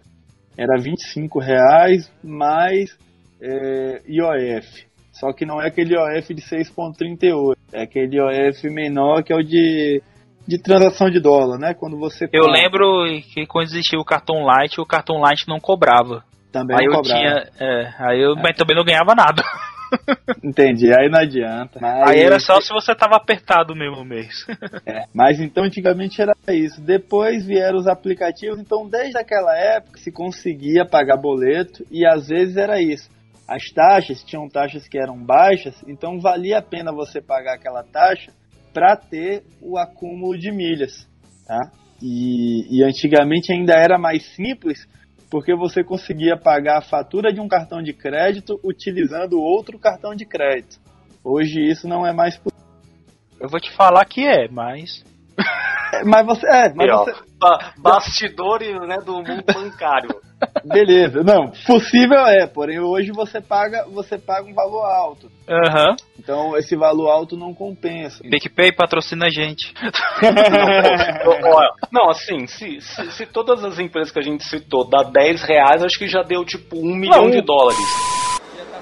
era 25 reais mais é, IOF. Só que não é aquele IOF de 6,38, é aquele IOF menor que é o de, de transação de dólar, né? Quando você Eu compra, lembro que quando existia o cartão Light, o cartão Light não cobrava. Também aí não eu cobrava. tinha. É, aí eu mas também não ganhava nada. (laughs) Entendi, aí não adianta. Mas, Aí era só se você tava apertado mesmo no mês. (laughs) é, mas então antigamente era isso. Depois vieram os aplicativos, então desde aquela época se conseguia pagar boleto e às vezes era isso. as taxas tinham taxas que eram baixas, então valia a pena você pagar aquela taxa para ter o acúmulo de milhas, tá? E, e antigamente ainda era mais simples porque você conseguia pagar a fatura de um cartão de crédito utilizando outro cartão de crédito. Hoje isso não é mais possível. Eu vou te falar que é, mas. (laughs) Mas você. É, mas você. Ba- bastidores né, do mundo bancário. (laughs) Beleza, não. Possível é, porém hoje você paga, você paga um valor alto. Aham. Então esse valor alto não compensa. PicPay patrocina a gente. (laughs) Não, não, assim, se, se, se todas as empresas que a gente citou dá 10 reais, acho que já deu tipo um milhão de dólares.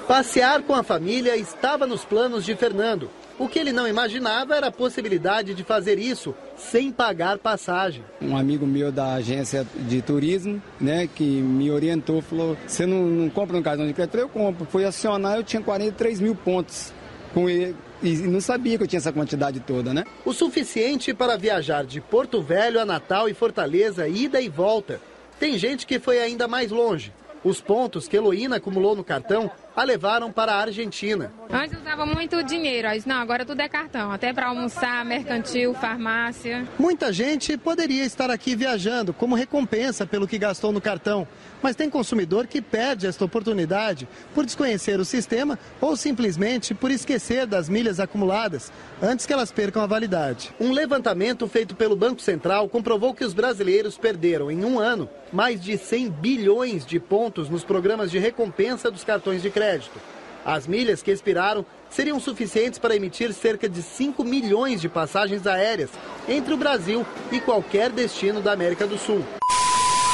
Passear com a família estava nos planos de Fernando. O que ele não imaginava era a possibilidade de fazer isso sem pagar passagem. Um amigo meu da agência de turismo, né, que me orientou, falou: Você não, não compra um cartão de crédito? Eu compro. Fui acionar, eu tinha 43 mil pontos com ele. E não sabia que eu tinha essa quantidade toda, né? O suficiente para viajar de Porto Velho a Natal e Fortaleza, ida e volta. Tem gente que foi ainda mais longe. Os pontos que Heloína acumulou no cartão a levaram para a Argentina. Antes eu usava muito dinheiro, aí disse, não, agora tudo é cartão, até para almoçar, mercantil, farmácia. Muita gente poderia estar aqui viajando como recompensa pelo que gastou no cartão, mas tem consumidor que perde esta oportunidade por desconhecer o sistema ou simplesmente por esquecer das milhas acumuladas antes que elas percam a validade. Um levantamento feito pelo Banco Central comprovou que os brasileiros perderam em um ano mais de 100 bilhões de pontos nos programas de recompensa dos cartões de crédito. As milhas que expiraram seriam suficientes para emitir cerca de 5 milhões de passagens aéreas entre o Brasil e qualquer destino da América do Sul.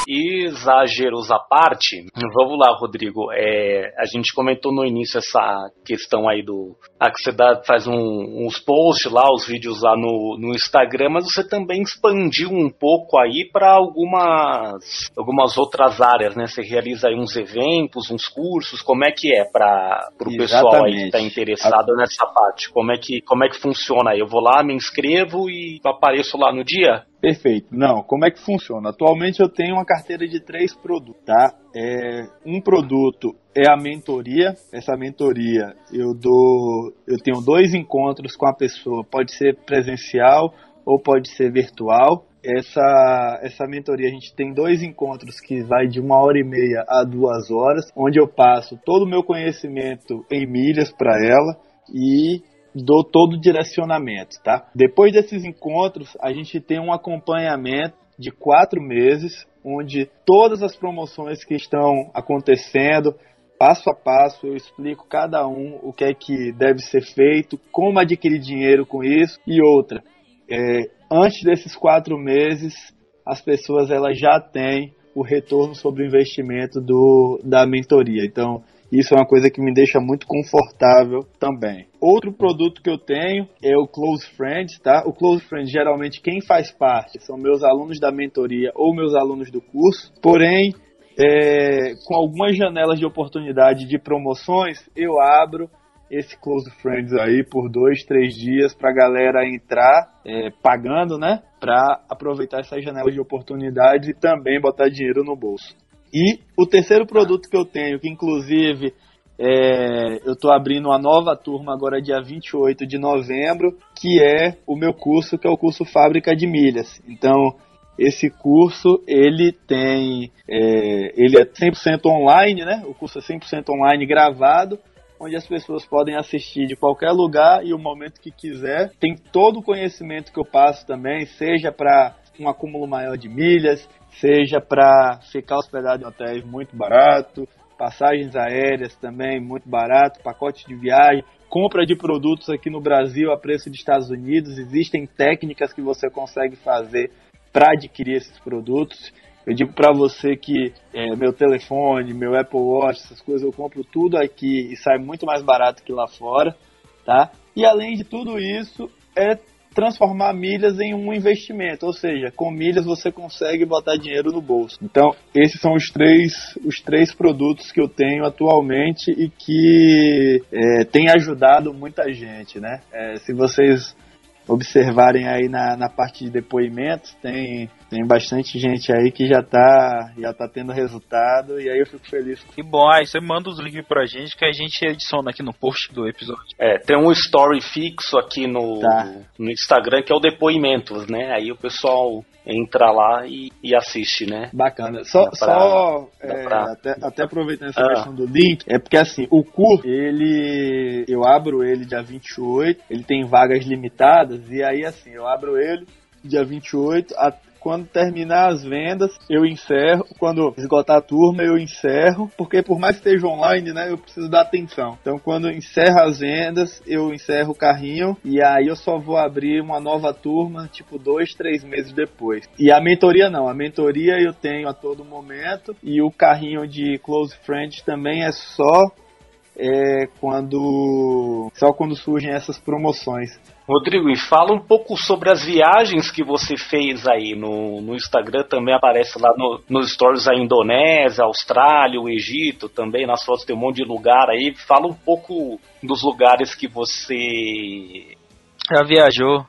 Exageros à parte, vamos lá, Rodrigo. É, a gente comentou no início essa questão aí do. Ah, que você dá, faz um- uns posts lá, os vídeos lá no, no Instagram, mas você também expandiu um pouco aí para algumas, algumas outras áreas, né? Você realiza aí uns eventos, uns cursos, como é que é para o pessoal aí que está interessado nessa parte? Como é, que, como é que funciona aí? Eu vou lá, me inscrevo e apareço lá no dia? Perfeito. Não, como é que funciona? Atualmente eu tenho uma carteira de três produtos, tá? É, um produto é a mentoria. Essa mentoria eu dou, eu tenho dois encontros com a pessoa. Pode ser presencial ou pode ser virtual. Essa, essa mentoria a gente tem dois encontros que vai de uma hora e meia a duas horas, onde eu passo todo o meu conhecimento em milhas para ela e dou todo o direcionamento, tá? Depois desses encontros, a gente tem um acompanhamento de quatro meses, onde todas as promoções que estão acontecendo, passo a passo, eu explico cada um o que é que deve ser feito, como adquirir dinheiro com isso e outra. É, antes desses quatro meses, as pessoas elas já têm o retorno sobre o investimento do, da mentoria. Então, isso é uma coisa que me deixa muito confortável também. Outro produto que eu tenho é o Close Friends, tá? O Close Friends, geralmente, quem faz parte são meus alunos da mentoria ou meus alunos do curso. Porém, é, com algumas janelas de oportunidade de promoções, eu abro esse Close Friends aí por dois, três dias pra galera entrar é, pagando, né? Pra aproveitar essas janelas de oportunidade e também botar dinheiro no bolso. E o terceiro produto que eu tenho, que inclusive é, eu estou abrindo uma nova turma agora dia 28 de novembro, que é o meu curso, que é o curso Fábrica de Milhas. Então, esse curso, ele tem, é, ele é 100% online, né? O curso é 100% online gravado, onde as pessoas podem assistir de qualquer lugar e o momento que quiser. Tem todo o conhecimento que eu passo também, seja para um acúmulo maior de milhas, seja para ficar hospedado em hotéis muito barato, passagens aéreas também muito barato, pacote de viagem, compra de produtos aqui no Brasil a preço dos Estados Unidos. Existem técnicas que você consegue fazer para adquirir esses produtos. Eu digo para você que é, meu telefone, meu Apple Watch, essas coisas eu compro tudo aqui e sai muito mais barato que lá fora, tá? E além de tudo isso, é transformar milhas em um investimento, ou seja, com milhas você consegue botar dinheiro no bolso. Então, esses são os três, os três produtos que eu tenho atualmente e que é, tem ajudado muita gente, né? É, se vocês observarem aí na, na parte de depoimentos, tem, tem bastante gente aí que já tá, já tá tendo resultado e aí eu fico feliz. Que bom, aí você manda os links pra gente que a gente adiciona aqui no post do episódio. É, tem um story fixo aqui no, Tá. no Instagram que é o depoimentos, né? Aí o pessoal entra lá e, e assiste, né? Bacana. Só, pra- só é, pra- até, até aproveitando essa Ah. questão do link, é porque assim, o curso, ele. Eu abro ele dia 28, ele tem vagas limitadas, e aí assim, eu abro ele dia 28, a, quando terminar as vendas, eu encerro. Quando esgotar a turma, eu encerro, porque por mais que esteja online, né, eu preciso dar atenção. Então, quando encerra as vendas, eu encerro o carrinho e aí eu só vou abrir uma nova turma, tipo dois, três meses depois. E a mentoria não, a mentoria eu tenho a todo momento e o carrinho de close friends também é só é, quando só quando surgem essas promoções. Rodrigo, e fala um pouco sobre as viagens que você fez aí no, no Instagram, também aparece lá no, nos stories a Indonésia, a Austrália, o Egito, também nas fotos tem um monte de lugar aí. Fala um pouco dos lugares que você Já viajou?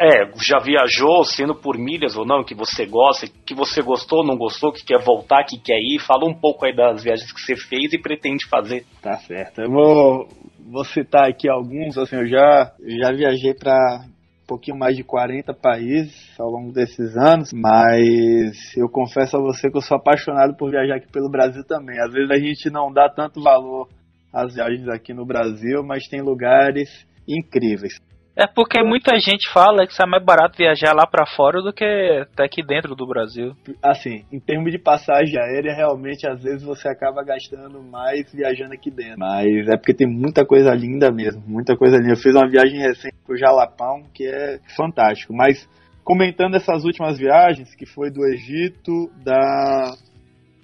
É, já viajou, sendo por milhas ou não, que você gosta, que você gostou, não gostou, que quer voltar, que quer ir. Fala um pouco aí das viagens que você fez e pretende fazer. Tá certo. Eu vou, vou citar aqui alguns, assim, eu já, já viajei para um pouquinho mais de 40 países ao longo desses anos, mas eu confesso a você que eu sou apaixonado por viajar aqui pelo Brasil também. Às vezes a gente não dá tanto valor às viagens aqui no Brasil, mas tem lugares incríveis. É porque muita gente fala que sai mais barato viajar lá pra fora do que até aqui dentro do Brasil. Assim, em termos de passagem aérea, realmente às vezes você acaba gastando mais viajando aqui dentro. Mas é porque tem muita coisa linda mesmo, muita coisa linda. Eu fiz uma viagem recente pro Jalapão que é fantástico. Mas comentando essas últimas viagens, que foi do Egito, da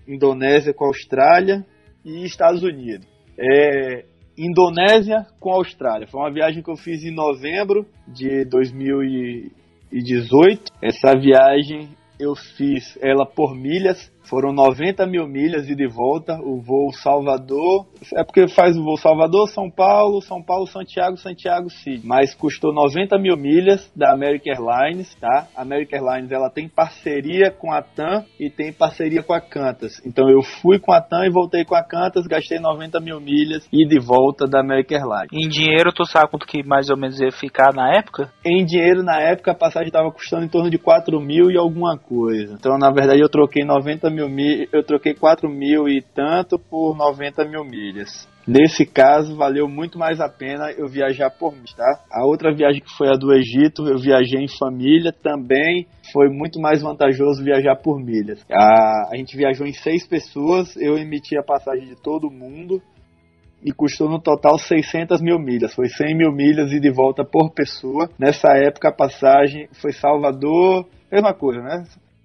Indonésia com a Austrália e Estados Unidos. É, Indonésia com Austrália. Foi uma viagem que eu fiz em novembro de 2018. Essa viagem eu fiz ela por milhas. Foram 90 mil milhas ida e de volta. O voo Salvador. É porque faz o voo Salvador, São Paulo, São Paulo, Santiago, Santiago, City. Mas custou 90 mil milhas da American Airlines, tá? A American Airlines ela tem parceria com a TAM e tem parceria com a Qantas. Então eu fui com a TAM e voltei com a Qantas, gastei 90 mil milhas ida e de volta da American Airlines. Em dinheiro, tu sabe quanto que mais ou menos ia ficar na época? Em dinheiro, na época, a passagem estava custando em torno de 4 mil e alguma coisa. Então, na verdade, eu troquei 90 mil milhas, eu troquei 4 mil e tanto por 90 mil milhas. Nesse caso, valeu muito mais a pena eu viajar por mim, tá? A outra viagem que foi a do Egito, eu viajei em família, também foi muito mais vantajoso viajar por milhas. A, a gente viajou em seis pessoas, eu emiti a passagem de todo mundo, e custou no total 600 mil milhas. Foi 100 mil milhas e de volta por pessoa. Nessa época a passagem foi Salvador, mesma coisa, né?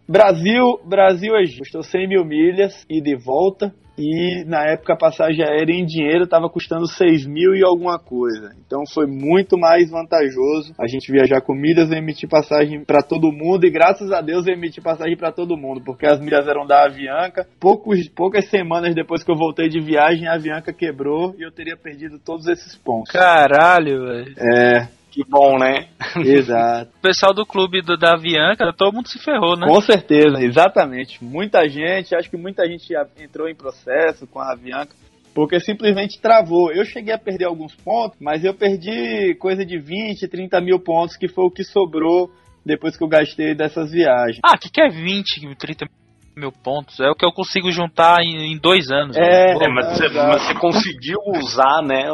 Brasil, Brasil Egito. Custou 100 mil milhas e de volta. E na época a passagem aérea em dinheiro estava custando 6 mil e alguma coisa. Então foi muito mais vantajoso a gente viajar com milhas e emitir passagem para todo mundo. E graças a Deus eu emiti passagem para todo mundo, porque as milhas eram da Avianca. Poucos, poucas semanas depois que eu voltei de viagem, a Avianca quebrou e eu teria perdido todos esses pontos. Caralho, velho. É, Que bom, né? exato. O pessoal do clube do, da Avianca, todo mundo se ferrou, né? Com certeza, exatamente. Muita gente, acho que muita gente já entrou em processo com a Avianca, porque simplesmente travou. Eu cheguei a perder alguns pontos, mas eu perdi coisa de 20, 30 mil pontos, que foi o que sobrou depois que eu gastei dessas viagens. Ah, que que é 20, 30 mil pontos? É o que eu consigo juntar em, em dois anos. É, velho. É, mas, você, mas você conseguiu usar, né?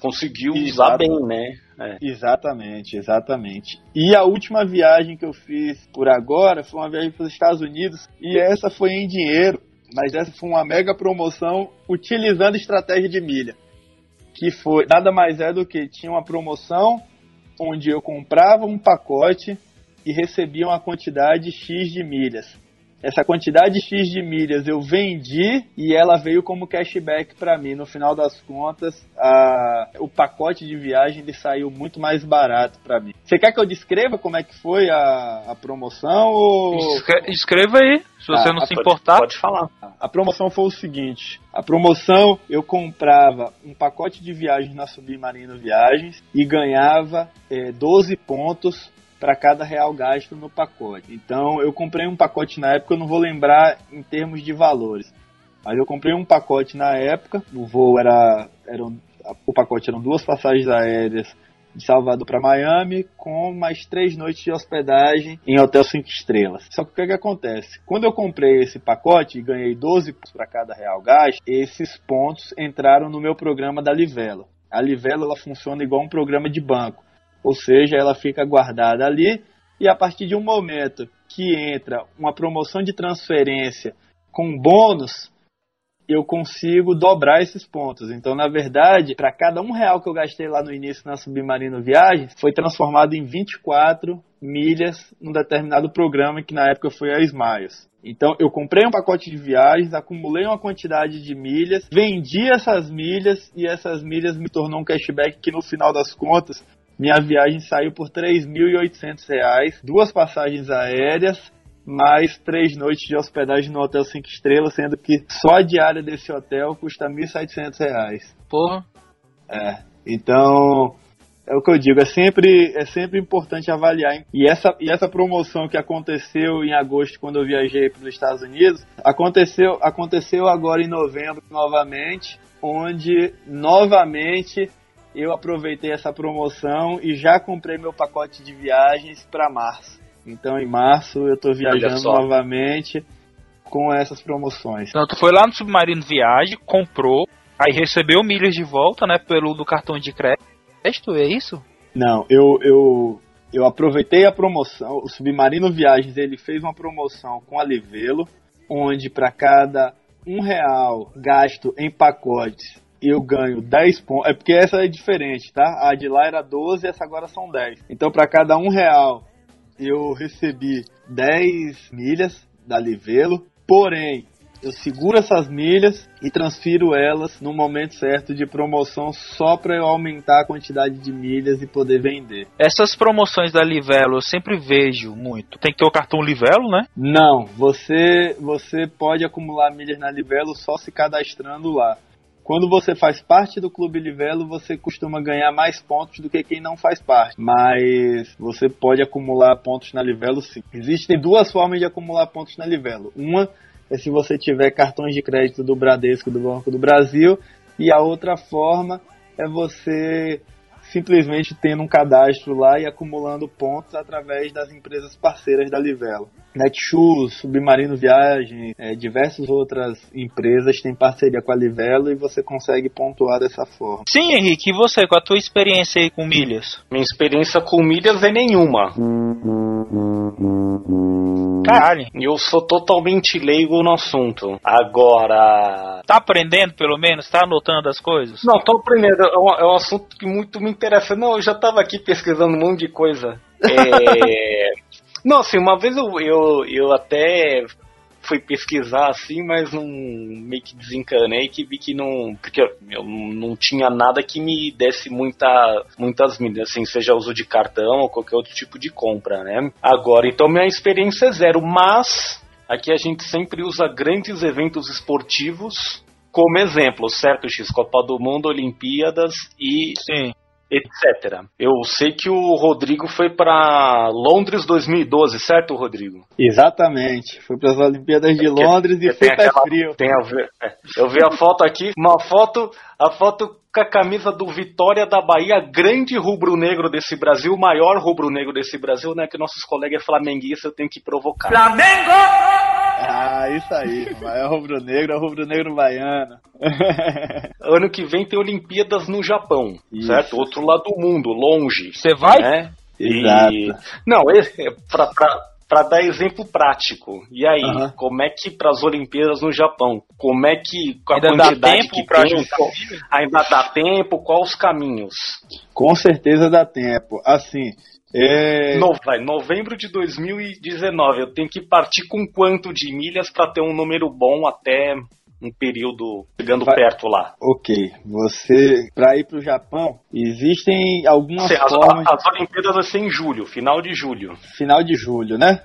Conseguiu usar Exato. bem, né? É. Exatamente, exatamente. E a última viagem que eu fiz por agora foi uma viagem para os Estados Unidos e essa foi em dinheiro, mas essa foi uma mega promoção utilizando estratégia de milha, que foi nada mais é do que tinha uma promoção onde eu comprava um pacote e recebia uma quantidade X de milhas. Essa quantidade X de milhas eu vendi e ela veio como cashback para mim. No final das contas, a, o pacote de viagem ele saiu muito mais barato para mim. Você quer que eu descreva como é que foi a, a promoção? Ou... Escre- Escreva aí, se você Ah, não se importar. Pode falar. A promoção foi o seguinte: a promoção eu comprava um pacote de viagens na Submarino Viagens e ganhava eh, 12 pontos para cada real gasto no pacote. Então eu comprei um pacote na época, eu não vou lembrar em termos de valores, mas eu comprei um pacote na época. O voo era, eram, o pacote eram duas passagens aéreas de Salvador para Miami, com mais três noites de hospedagem em hotel 5 estrelas. Só que o que, que acontece? Quando eu comprei esse pacote e ganhei 12 pontos para cada real gasto, esses pontos entraram no meu programa da Livelo. A Livelo ela funciona igual um programa de banco, ou seja, ela fica guardada ali e a partir de um momento que entra uma promoção de transferência com bônus, eu consigo dobrar esses pontos. Então, na verdade, para cada um real que eu gastei lá no início na Submarino Viagens, foi transformado em 24 milhas num determinado programa que na época foi a Smiles. Então, eu comprei um pacote de viagens, acumulei uma quantidade de milhas, vendi essas milhas e essas milhas me tornou um cashback que no final das contas minha viagem saiu por 3.800 reais, duas passagens aéreas, mais três noites de hospedagem no Hotel 5 Estrelas, sendo que só a diária desse hotel custa 1.700 reais. Porra. É, então é o que eu digo, é sempre, é sempre importante avaliar. E essa, e essa promoção que aconteceu em agosto, quando eu viajei para os Estados Unidos, aconteceu, aconteceu agora em novembro novamente, onde novamente eu aproveitei essa promoção e já comprei meu pacote de viagens para março. Então em março eu estou viajando novamente com essas promoções. Então, tu foi lá no Submarino Viagem, comprou, aí recebeu milhas de volta, né, pelo do cartão de crédito, é isso? Não, eu, eu, eu aproveitei a promoção. O Submarino Viagens ele fez uma promoção com a Livelo, onde para cada um real gasto em pacotes eu ganho 10 pontos. É porque essa é diferente, tá? A de lá era 12, essa agora são 10. Então para cada um real eu recebi 10 milhas da Livelo, porém eu seguro essas milhas e transfiro elas no momento certo de promoção só para eu aumentar a quantidade de milhas e poder vender. Essas promoções da Livelo eu sempre vejo muito. Tem que ter o cartão Livelo, né? Não, você você pode acumular milhas na Livelo só se cadastrando lá. Quando você faz parte do Clube Livelo, você costuma ganhar mais pontos do que quem não faz parte. Mas você pode acumular pontos na Livelo sim. Existem duas formas de acumular pontos na Livelo. Uma é se você tiver cartões de crédito do Bradesco do Banco do Brasil. E a outra forma é você simplesmente tendo um cadastro lá e acumulando pontos através das empresas parceiras da Livelo. Netshoes, Submarino Viagem, é, diversas outras empresas têm parceria com a Livelo e você consegue pontuar dessa forma. Sim, Henrique, e você, com a tua experiência aí com milhas? Minha experiência com milhas é nenhuma. Caralho. Eu sou totalmente leigo no assunto. Agora. Tá aprendendo, pelo menos? Tá anotando as coisas? Não, tô aprendendo. É um, é um assunto que muito me interessa. Não, eu já tava aqui pesquisando um monte de coisa. (laughs) É... Não, assim, uma vez eu, eu, eu até fui pesquisar assim, mas não meio que desencanei que vi que não. Porque eu, não tinha nada que me desse muita, muitas milhas, assim, seja uso de cartão ou qualquer outro tipo de compra, né? Agora, então minha experiência é zero, mas aqui a gente sempre usa grandes eventos esportivos como exemplo, certo, X? Copa do Mundo, Olimpíadas e Sim. Etc. Eu sei que o Rodrigo foi para Londres 2012, certo, Rodrigo? Exatamente. Fui para as Olimpíadas de Porque- Londres e fui tem pé aquela- frio. Tem a ver, é. Eu vi a foto aqui, uma foto, a foto com a camisa do Vitória da Bahia, grande rubro-negro desse Brasil, o maior rubro-negro desse Brasil, né? Que nossos colegas flamenguistas eu tenho que provocar. Ah, isso aí. Maior rubro-negro é o rubro-negro baiano. (laughs) Ano que vem tem Olimpíadas no Japão, Isso. certo? Outro lado do mundo, longe. Você vai? né? Exato. E- Não, é pra, pra, pra dar exemplo prático. E aí, como é que para as Olimpíadas no Japão? Como é que com a Ainda dá quantidade tempo que pra tem, juntar qual- ainda dá tempo? Quais os caminhos? Com certeza dá tempo. Assim, É, No, vai, novembro de 2019. Eu tenho que partir com quanto de milhas para ter um número bom até um período chegando Vai- perto lá? Ok, você para ir para o Japão existem algumas Se- As, formas. as Olimpíadas vai ser em julho, final de julho. Final de julho, né?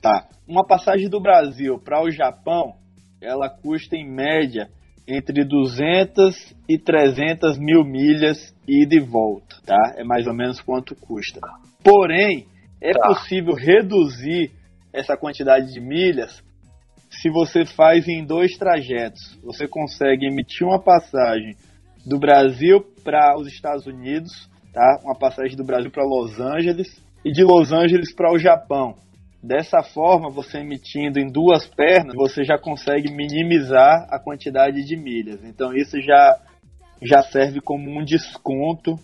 Tá. Uma passagem do Brasil para o Japão, ela custa em média entre 200 e 300 mil milhas ida e volta, tá? É mais ou menos quanto custa. Porém, é Tá. possível reduzir essa quantidade de milhas se você faz em dois trajetos. Você consegue emitir uma passagem do Brasil para os Estados Unidos, tá? Uma passagem do Brasil para Los Angeles e de Los Angeles para o Japão. Dessa forma, você emitindo em duas pernas, você já consegue minimizar a quantidade de milhas. Então isso já já serve como um desconto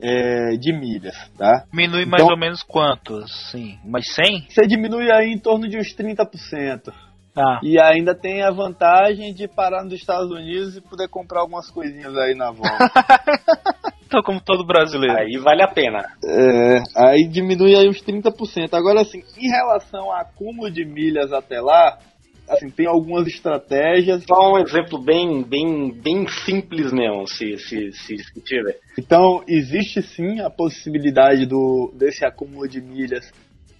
é, de milhas, tá? Diminui mais Então- ou menos quanto? Assim, mais 100? Você diminui aí em torno de uns 30%. Ah, E ainda tem a vantagem de parar nos Estados Unidos e poder comprar algumas coisinhas aí na volta. (laughs) então como todo brasileiro. Aí vale a pena. É, aí diminui aí uns 30%. Agora, assim, em relação ao acúmulo de milhas até lá, assim, tem algumas estratégias. Só um exemplo bem, bem, bem simples mesmo, se, se, se, tiver. Então, existe sim a possibilidade do, desse acúmulo de milhas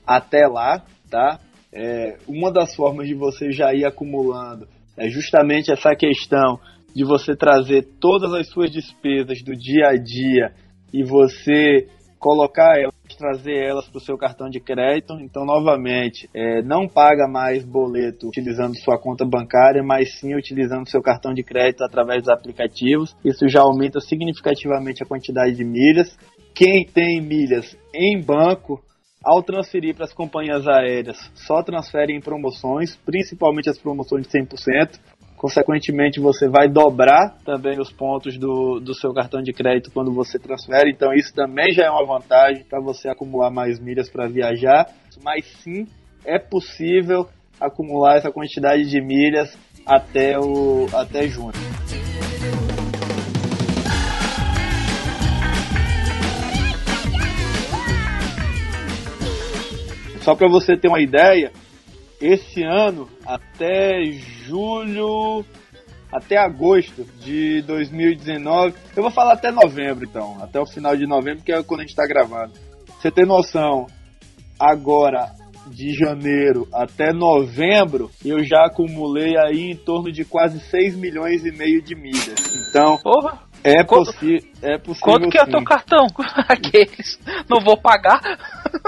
até lá, tá? É, uma das formas de você já ir acumulando é justamente essa questão de você trazer todas as suas despesas do dia a dia e você colocar elas, trazer elas para o seu cartão de crédito. Então, novamente, é, não paga mais boleto utilizando sua conta bancária, mas sim utilizando seu cartão de crédito através dos aplicativos. Isso já aumenta significativamente a quantidade de milhas. Quem tem milhas em banco, ao transferir para as companhias aéreas, só transfere em promoções, principalmente as promoções de 100%. Consequentemente, você vai dobrar também os pontos do, do seu cartão de crédito quando você transfere. Então, isso também já é uma vantagem para você acumular mais milhas para viajar. Mas sim, é possível acumular essa quantidade de milhas até, o, até junho. Só para você ter uma ideia, esse ano até julho, até agosto de 2019, eu vou falar até novembro então, até o final de novembro, que é quando a gente está gravando. Você tem noção, agora de janeiro até novembro, eu já acumulei aí em torno de quase 6 milhões e meio de milhas. Então, Porra, é, possi é possível. quanto que é sim. teu cartão? (laughs) Aqueles. Não vou pagar.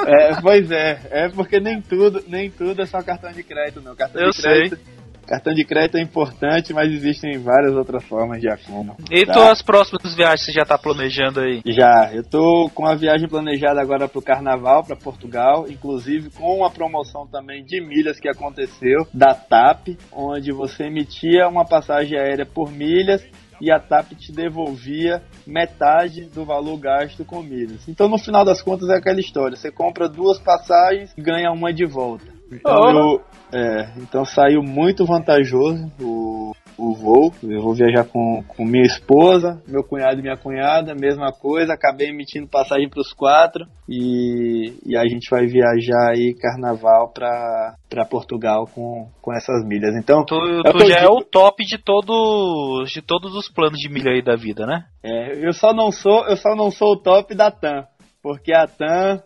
É, pois é, é porque nem tudo, nem tudo é só cartão de crédito, não. Cartão Eu de crédito, cartão de crédito é importante, mas existem várias outras formas de acúmulo. E tá? tuas próximas viagens você já tá planejando aí? Já, eu tô com a viagem planejada agora pro Carnaval, para Portugal, inclusive com uma promoção também de milhas que aconteceu da TAP, onde você emitia uma passagem aérea por milhas e a TAP te devolvia metade do valor gasto com milhas. Então, no final das contas, é aquela história: você compra duas passagens e ganha uma de volta. Então, Oh. eu, é, então saiu muito vantajoso o, o voo. Eu vou viajar com, com minha esposa, meu cunhado e minha cunhada, mesma coisa. Acabei emitindo passagem para os quatro e, e a gente vai viajar aí carnaval para Portugal com, com essas milhas. Então, Tu, É já é o top de todos de todos os planos de milha aí da vida, né? É, eu só não sou, eu só não sou o top da TAM, porque a TAM,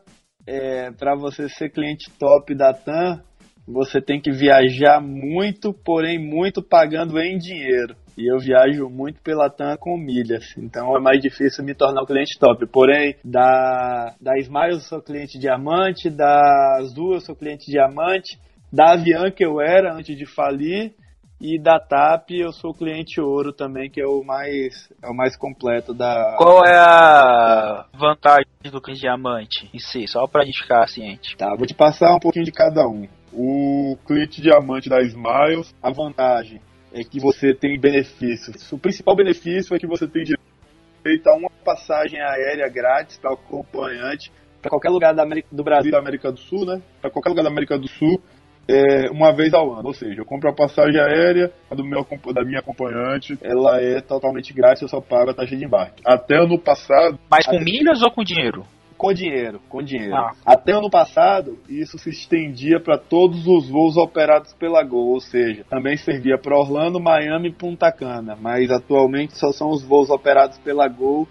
é, para você ser cliente top da TAM, você tem que viajar muito, porém muito pagando em dinheiro. E eu viajo muito pela TAM com milhas, então é mais difícil me tornar um cliente top. Porém, da, da Smile eu sou cliente diamante, da Azul eu sou cliente diamante, da Avianca eu era antes de falir, e da TAP eu sou cliente ouro também, que é o mais, é o mais completo da. Qual é a vantagem do cliente diamante em si? Só pra gente ficar ciente. Tá, Vou te passar um pouquinho de cada um. O cliente diamante da Smiles, A vantagem é que você tem benefícios. O principal benefício é que você tem direito a uma passagem aérea grátis para o acompanhante para qualquer lugar da América, do Brasil. da América do Sul, né? Para qualquer lugar da América do Sul, é, uma vez ao ano. Ou seja, eu compro a passagem aérea a do meu, da minha acompanhante, Ela é totalmente grátis, eu só pago a taxa de embarque. até ano passado, Mas com milhas ou com dinheiro? Com dinheiro, com dinheiro. Ah. Até ano passado, isso se estendia para todos os voos operados pela Gol, ou seja, também servia para Orlando, Miami e Punta Cana, mas atualmente só são os voos operados pela Gol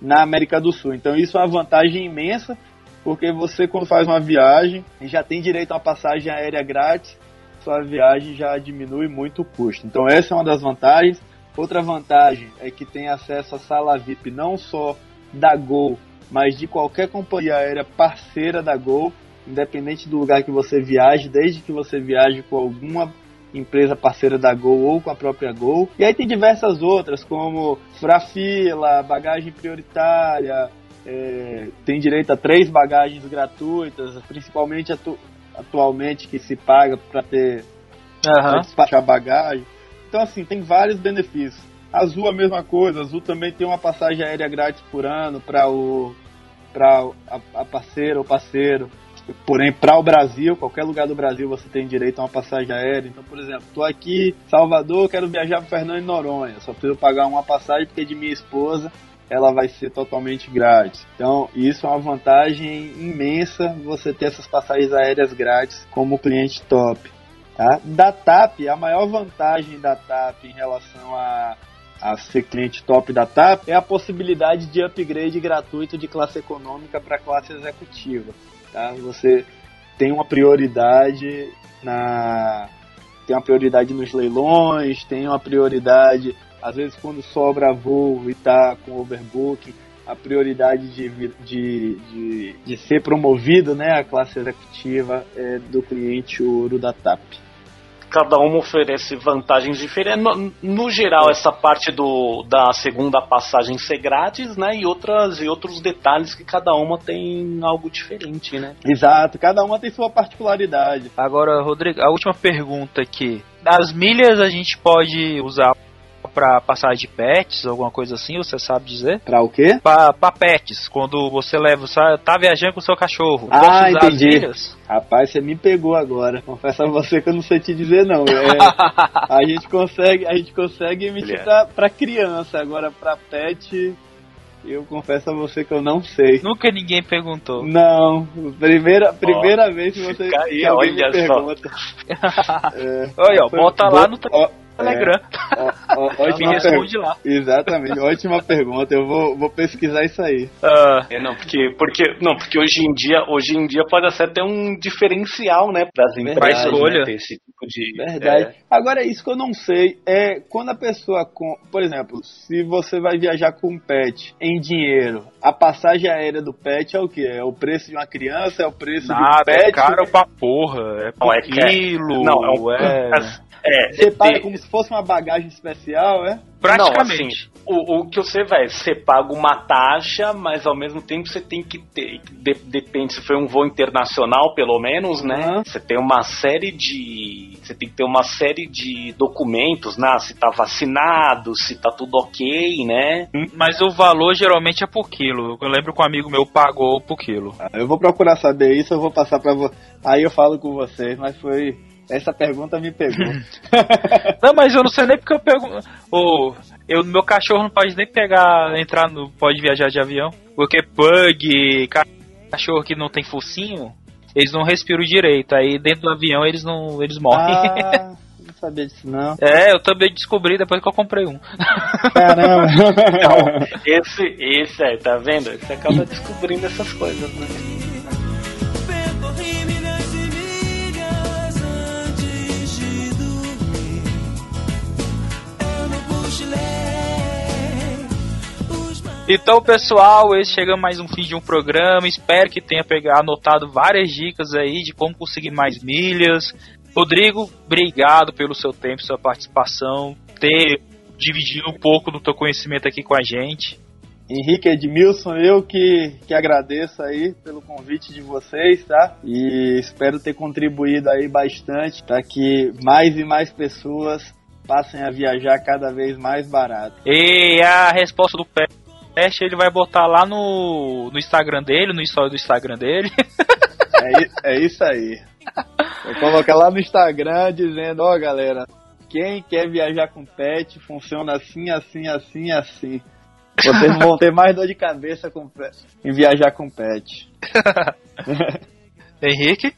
na América do Sul. Então isso é uma vantagem imensa, porque você quando faz uma viagem já tem direito a uma passagem aérea grátis, sua viagem já diminui muito o custo. Então essa é uma das vantagens. Outra vantagem é que tem acesso à sala VIP não só da Gol, mas de qualquer companhia aérea parceira da Gol, independente do lugar que você viaje, desde que você viaje com alguma empresa parceira da Gol ou com a própria Gol. E aí tem diversas outras, como Frafila, bagagem prioritária, é, tem direito a três bagagens gratuitas, principalmente atu atualmente que se paga para ter pra despachar bagagem. Então assim, tem vários benefícios. Azul a mesma coisa, Azul também tem uma passagem aérea grátis por ano para o para a, a parceira ou parceiro. Porém, para o Brasil, qualquer lugar do Brasil você tem direito a uma passagem aérea. Então, por exemplo, estou aqui em Salvador, quero viajar para Fernando de Noronha. Só preciso pagar uma passagem porque de minha esposa ela vai ser totalmente grátis. Então, isso é uma vantagem imensa você ter essas passagens aéreas grátis como cliente top. Tá? Da TAP, a maior vantagem da TAP em relação a, a ser cliente top da TAP é a possibilidade de upgrade gratuito de classe econômica para classe executiva. Tá? Você tem uma prioridade na tem uma prioridade nos leilões, tem uma prioridade às vezes quando sobra voo e tá com overbooking, a prioridade de, de, de, de ser promovido, né, a classe executiva é do cliente ouro da TAP. Cada uma oferece vantagens diferentes. No, no geral, essa parte do, da segunda passagem ser grátis, né? E, outras, e outros detalhes que cada uma tem algo diferente, né? Exato, cada uma tem sua particularidade. Agora, Rodrigo, a última pergunta aqui. As milhas a gente pode usar pra passar de pets, alguma coisa assim, você sabe dizer? Pra o quê? Pra, pra pets, quando você leva, você tá viajando com o seu cachorro. Ah, Posso usar as entendi. Rapaz, você me pegou agora. Confesso a você que eu não sei te dizer não. É, (laughs) a gente consegue, a gente consegue emitir é. pra, pra criança, agora pra pet, eu confesso a você que eu não sei. Nunca ninguém perguntou. Não, primeira, primeira vez que você que alguém me olha só. pergunta. (laughs) É, Olha, ó, bota lá no ó, Telegram. ó, ó, Me ótima responde lá. Exatamente, ótima pergunta. Eu vou, vou pesquisar isso aí. É, não, porque, porque, não, porque hoje em dia, hoje em dia pode ser até um diferencial, né, das empresas, Pra escolha. né, ter esse tipo de... Verdade. é. Agora, isso que eu não sei é quando a pessoa, com, por exemplo, se você vai viajar com um pet em dinheiro, a passagem aérea do pet é o que? É o preço de uma criança? É o preço de um nada, pet? é caro pra porra. É por Não, é que é- quilo. Não, é, um, é... (laughs) é, Você paga é- como se fosse uma bagagem especial, é? Praticamente. Não, assim, o, o que você vai, você paga uma taxa, mas ao mesmo tempo você tem que ter, de- depende se foi um voo internacional, pelo menos, né? Uhum. Você tem uma série de, você tem que ter uma série de documentos, né? Se tá vacinado, se tá tudo ok, né? Mas o valor geralmente é por quilo. Eu lembro que um amigo meu pagou por quilo. Ah, Eu vou procurar saber isso, eu vou passar pra você. Aí eu falo com vocês, mas foi. Essa pergunta me pegou. (laughs) Não, mas eu não sei nem porque eu pergunto. Ô, eu, meu cachorro não pode nem pegar, entrar no. Pode viajar de avião. Porque pug, ca- cachorro que não tem focinho, eles não respiram direito. Aí dentro do avião eles não. Eles morrem. ah, (laughs) não sabia disso não. É, eu também descobri depois que eu comprei um. Caramba. (laughs) Então, esse, esse aí, tá vendo? Você acaba descobrindo essas coisas, né? Então, pessoal, esse chega mais um fim de um programa. Espero que tenha pegado, anotado várias dicas aí de como conseguir mais milhas. Rodrigo, obrigado pelo seu tempo, sua participação, ter dividido um pouco do teu conhecimento aqui com a gente. Henrique Edmilson, eu que, que agradeço aí pelo convite de vocês, tá? E espero ter contribuído aí bastante para que mais e mais pessoas passem a viajar cada vez mais barato. E a resposta do teste ele vai botar lá no, no Instagram dele, no story do Instagram dele. É, é isso aí. Vou colocar lá no Instagram dizendo, ó galera, quem quer viajar com pet funciona assim, assim, assim, assim. Vocês não vão ter mais dor de cabeça com em viajar com pet. (laughs) Henrique?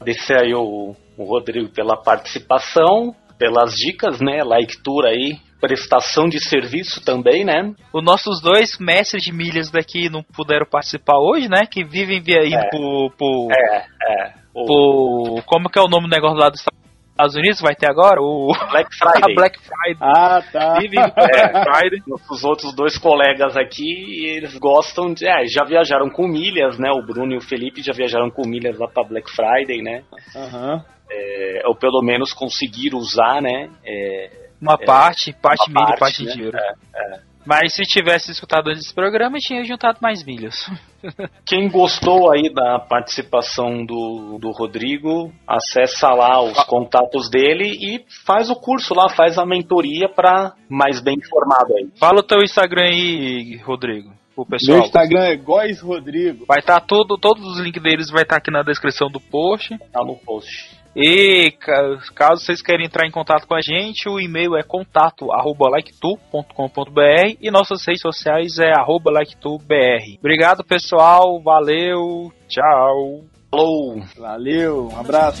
Agradecer aí o, o Rodrigo pela participação, pelas dicas, né? Like tour aí, prestação de serviço também, né? Os nossos dois mestres de milhas daqui não puderam participar hoje, né? Que vivem via indo É. pro, pro, É, é. O pro- Como que é o nome do negócio lá dos Estados Unidos? Vai ter agora? O Black (laughs) Friday. a Black Friday. Ah, tá. Vivem Black Friday. Os outros dois colegas aqui, eles gostam de. É, já viajaram com milhas, né? O Bruno e o Felipe já viajaram com milhas lá pra Black Friday, né? Aham. É, ou pelo menos conseguiram usar, né? É, Uma parte, parte uma milha e parte, parte né? dinheiro. É, Mas se tivesse escutado antes desse programa, tinha juntado mais milhas. (laughs) Quem gostou aí da participação do, do Rodrigo, acessa lá os contatos dele e faz o curso lá, faz a mentoria pra mais bem informado aí. Fala o teu Instagram aí, Rodrigo. O Meu pessoal. Instagram é Góis Rodrigo. Vai estar tudo, todos os links deles vai estar aqui na descrição do post. Tá no post. E ca- caso vocês queiram entrar em contato com a gente, o e-mail é contato arroba liketool.com.br e nossas redes sociais é arroba liketoolbr. Obrigado pessoal, valeu, tchau. Falou! Valeu, um abraço.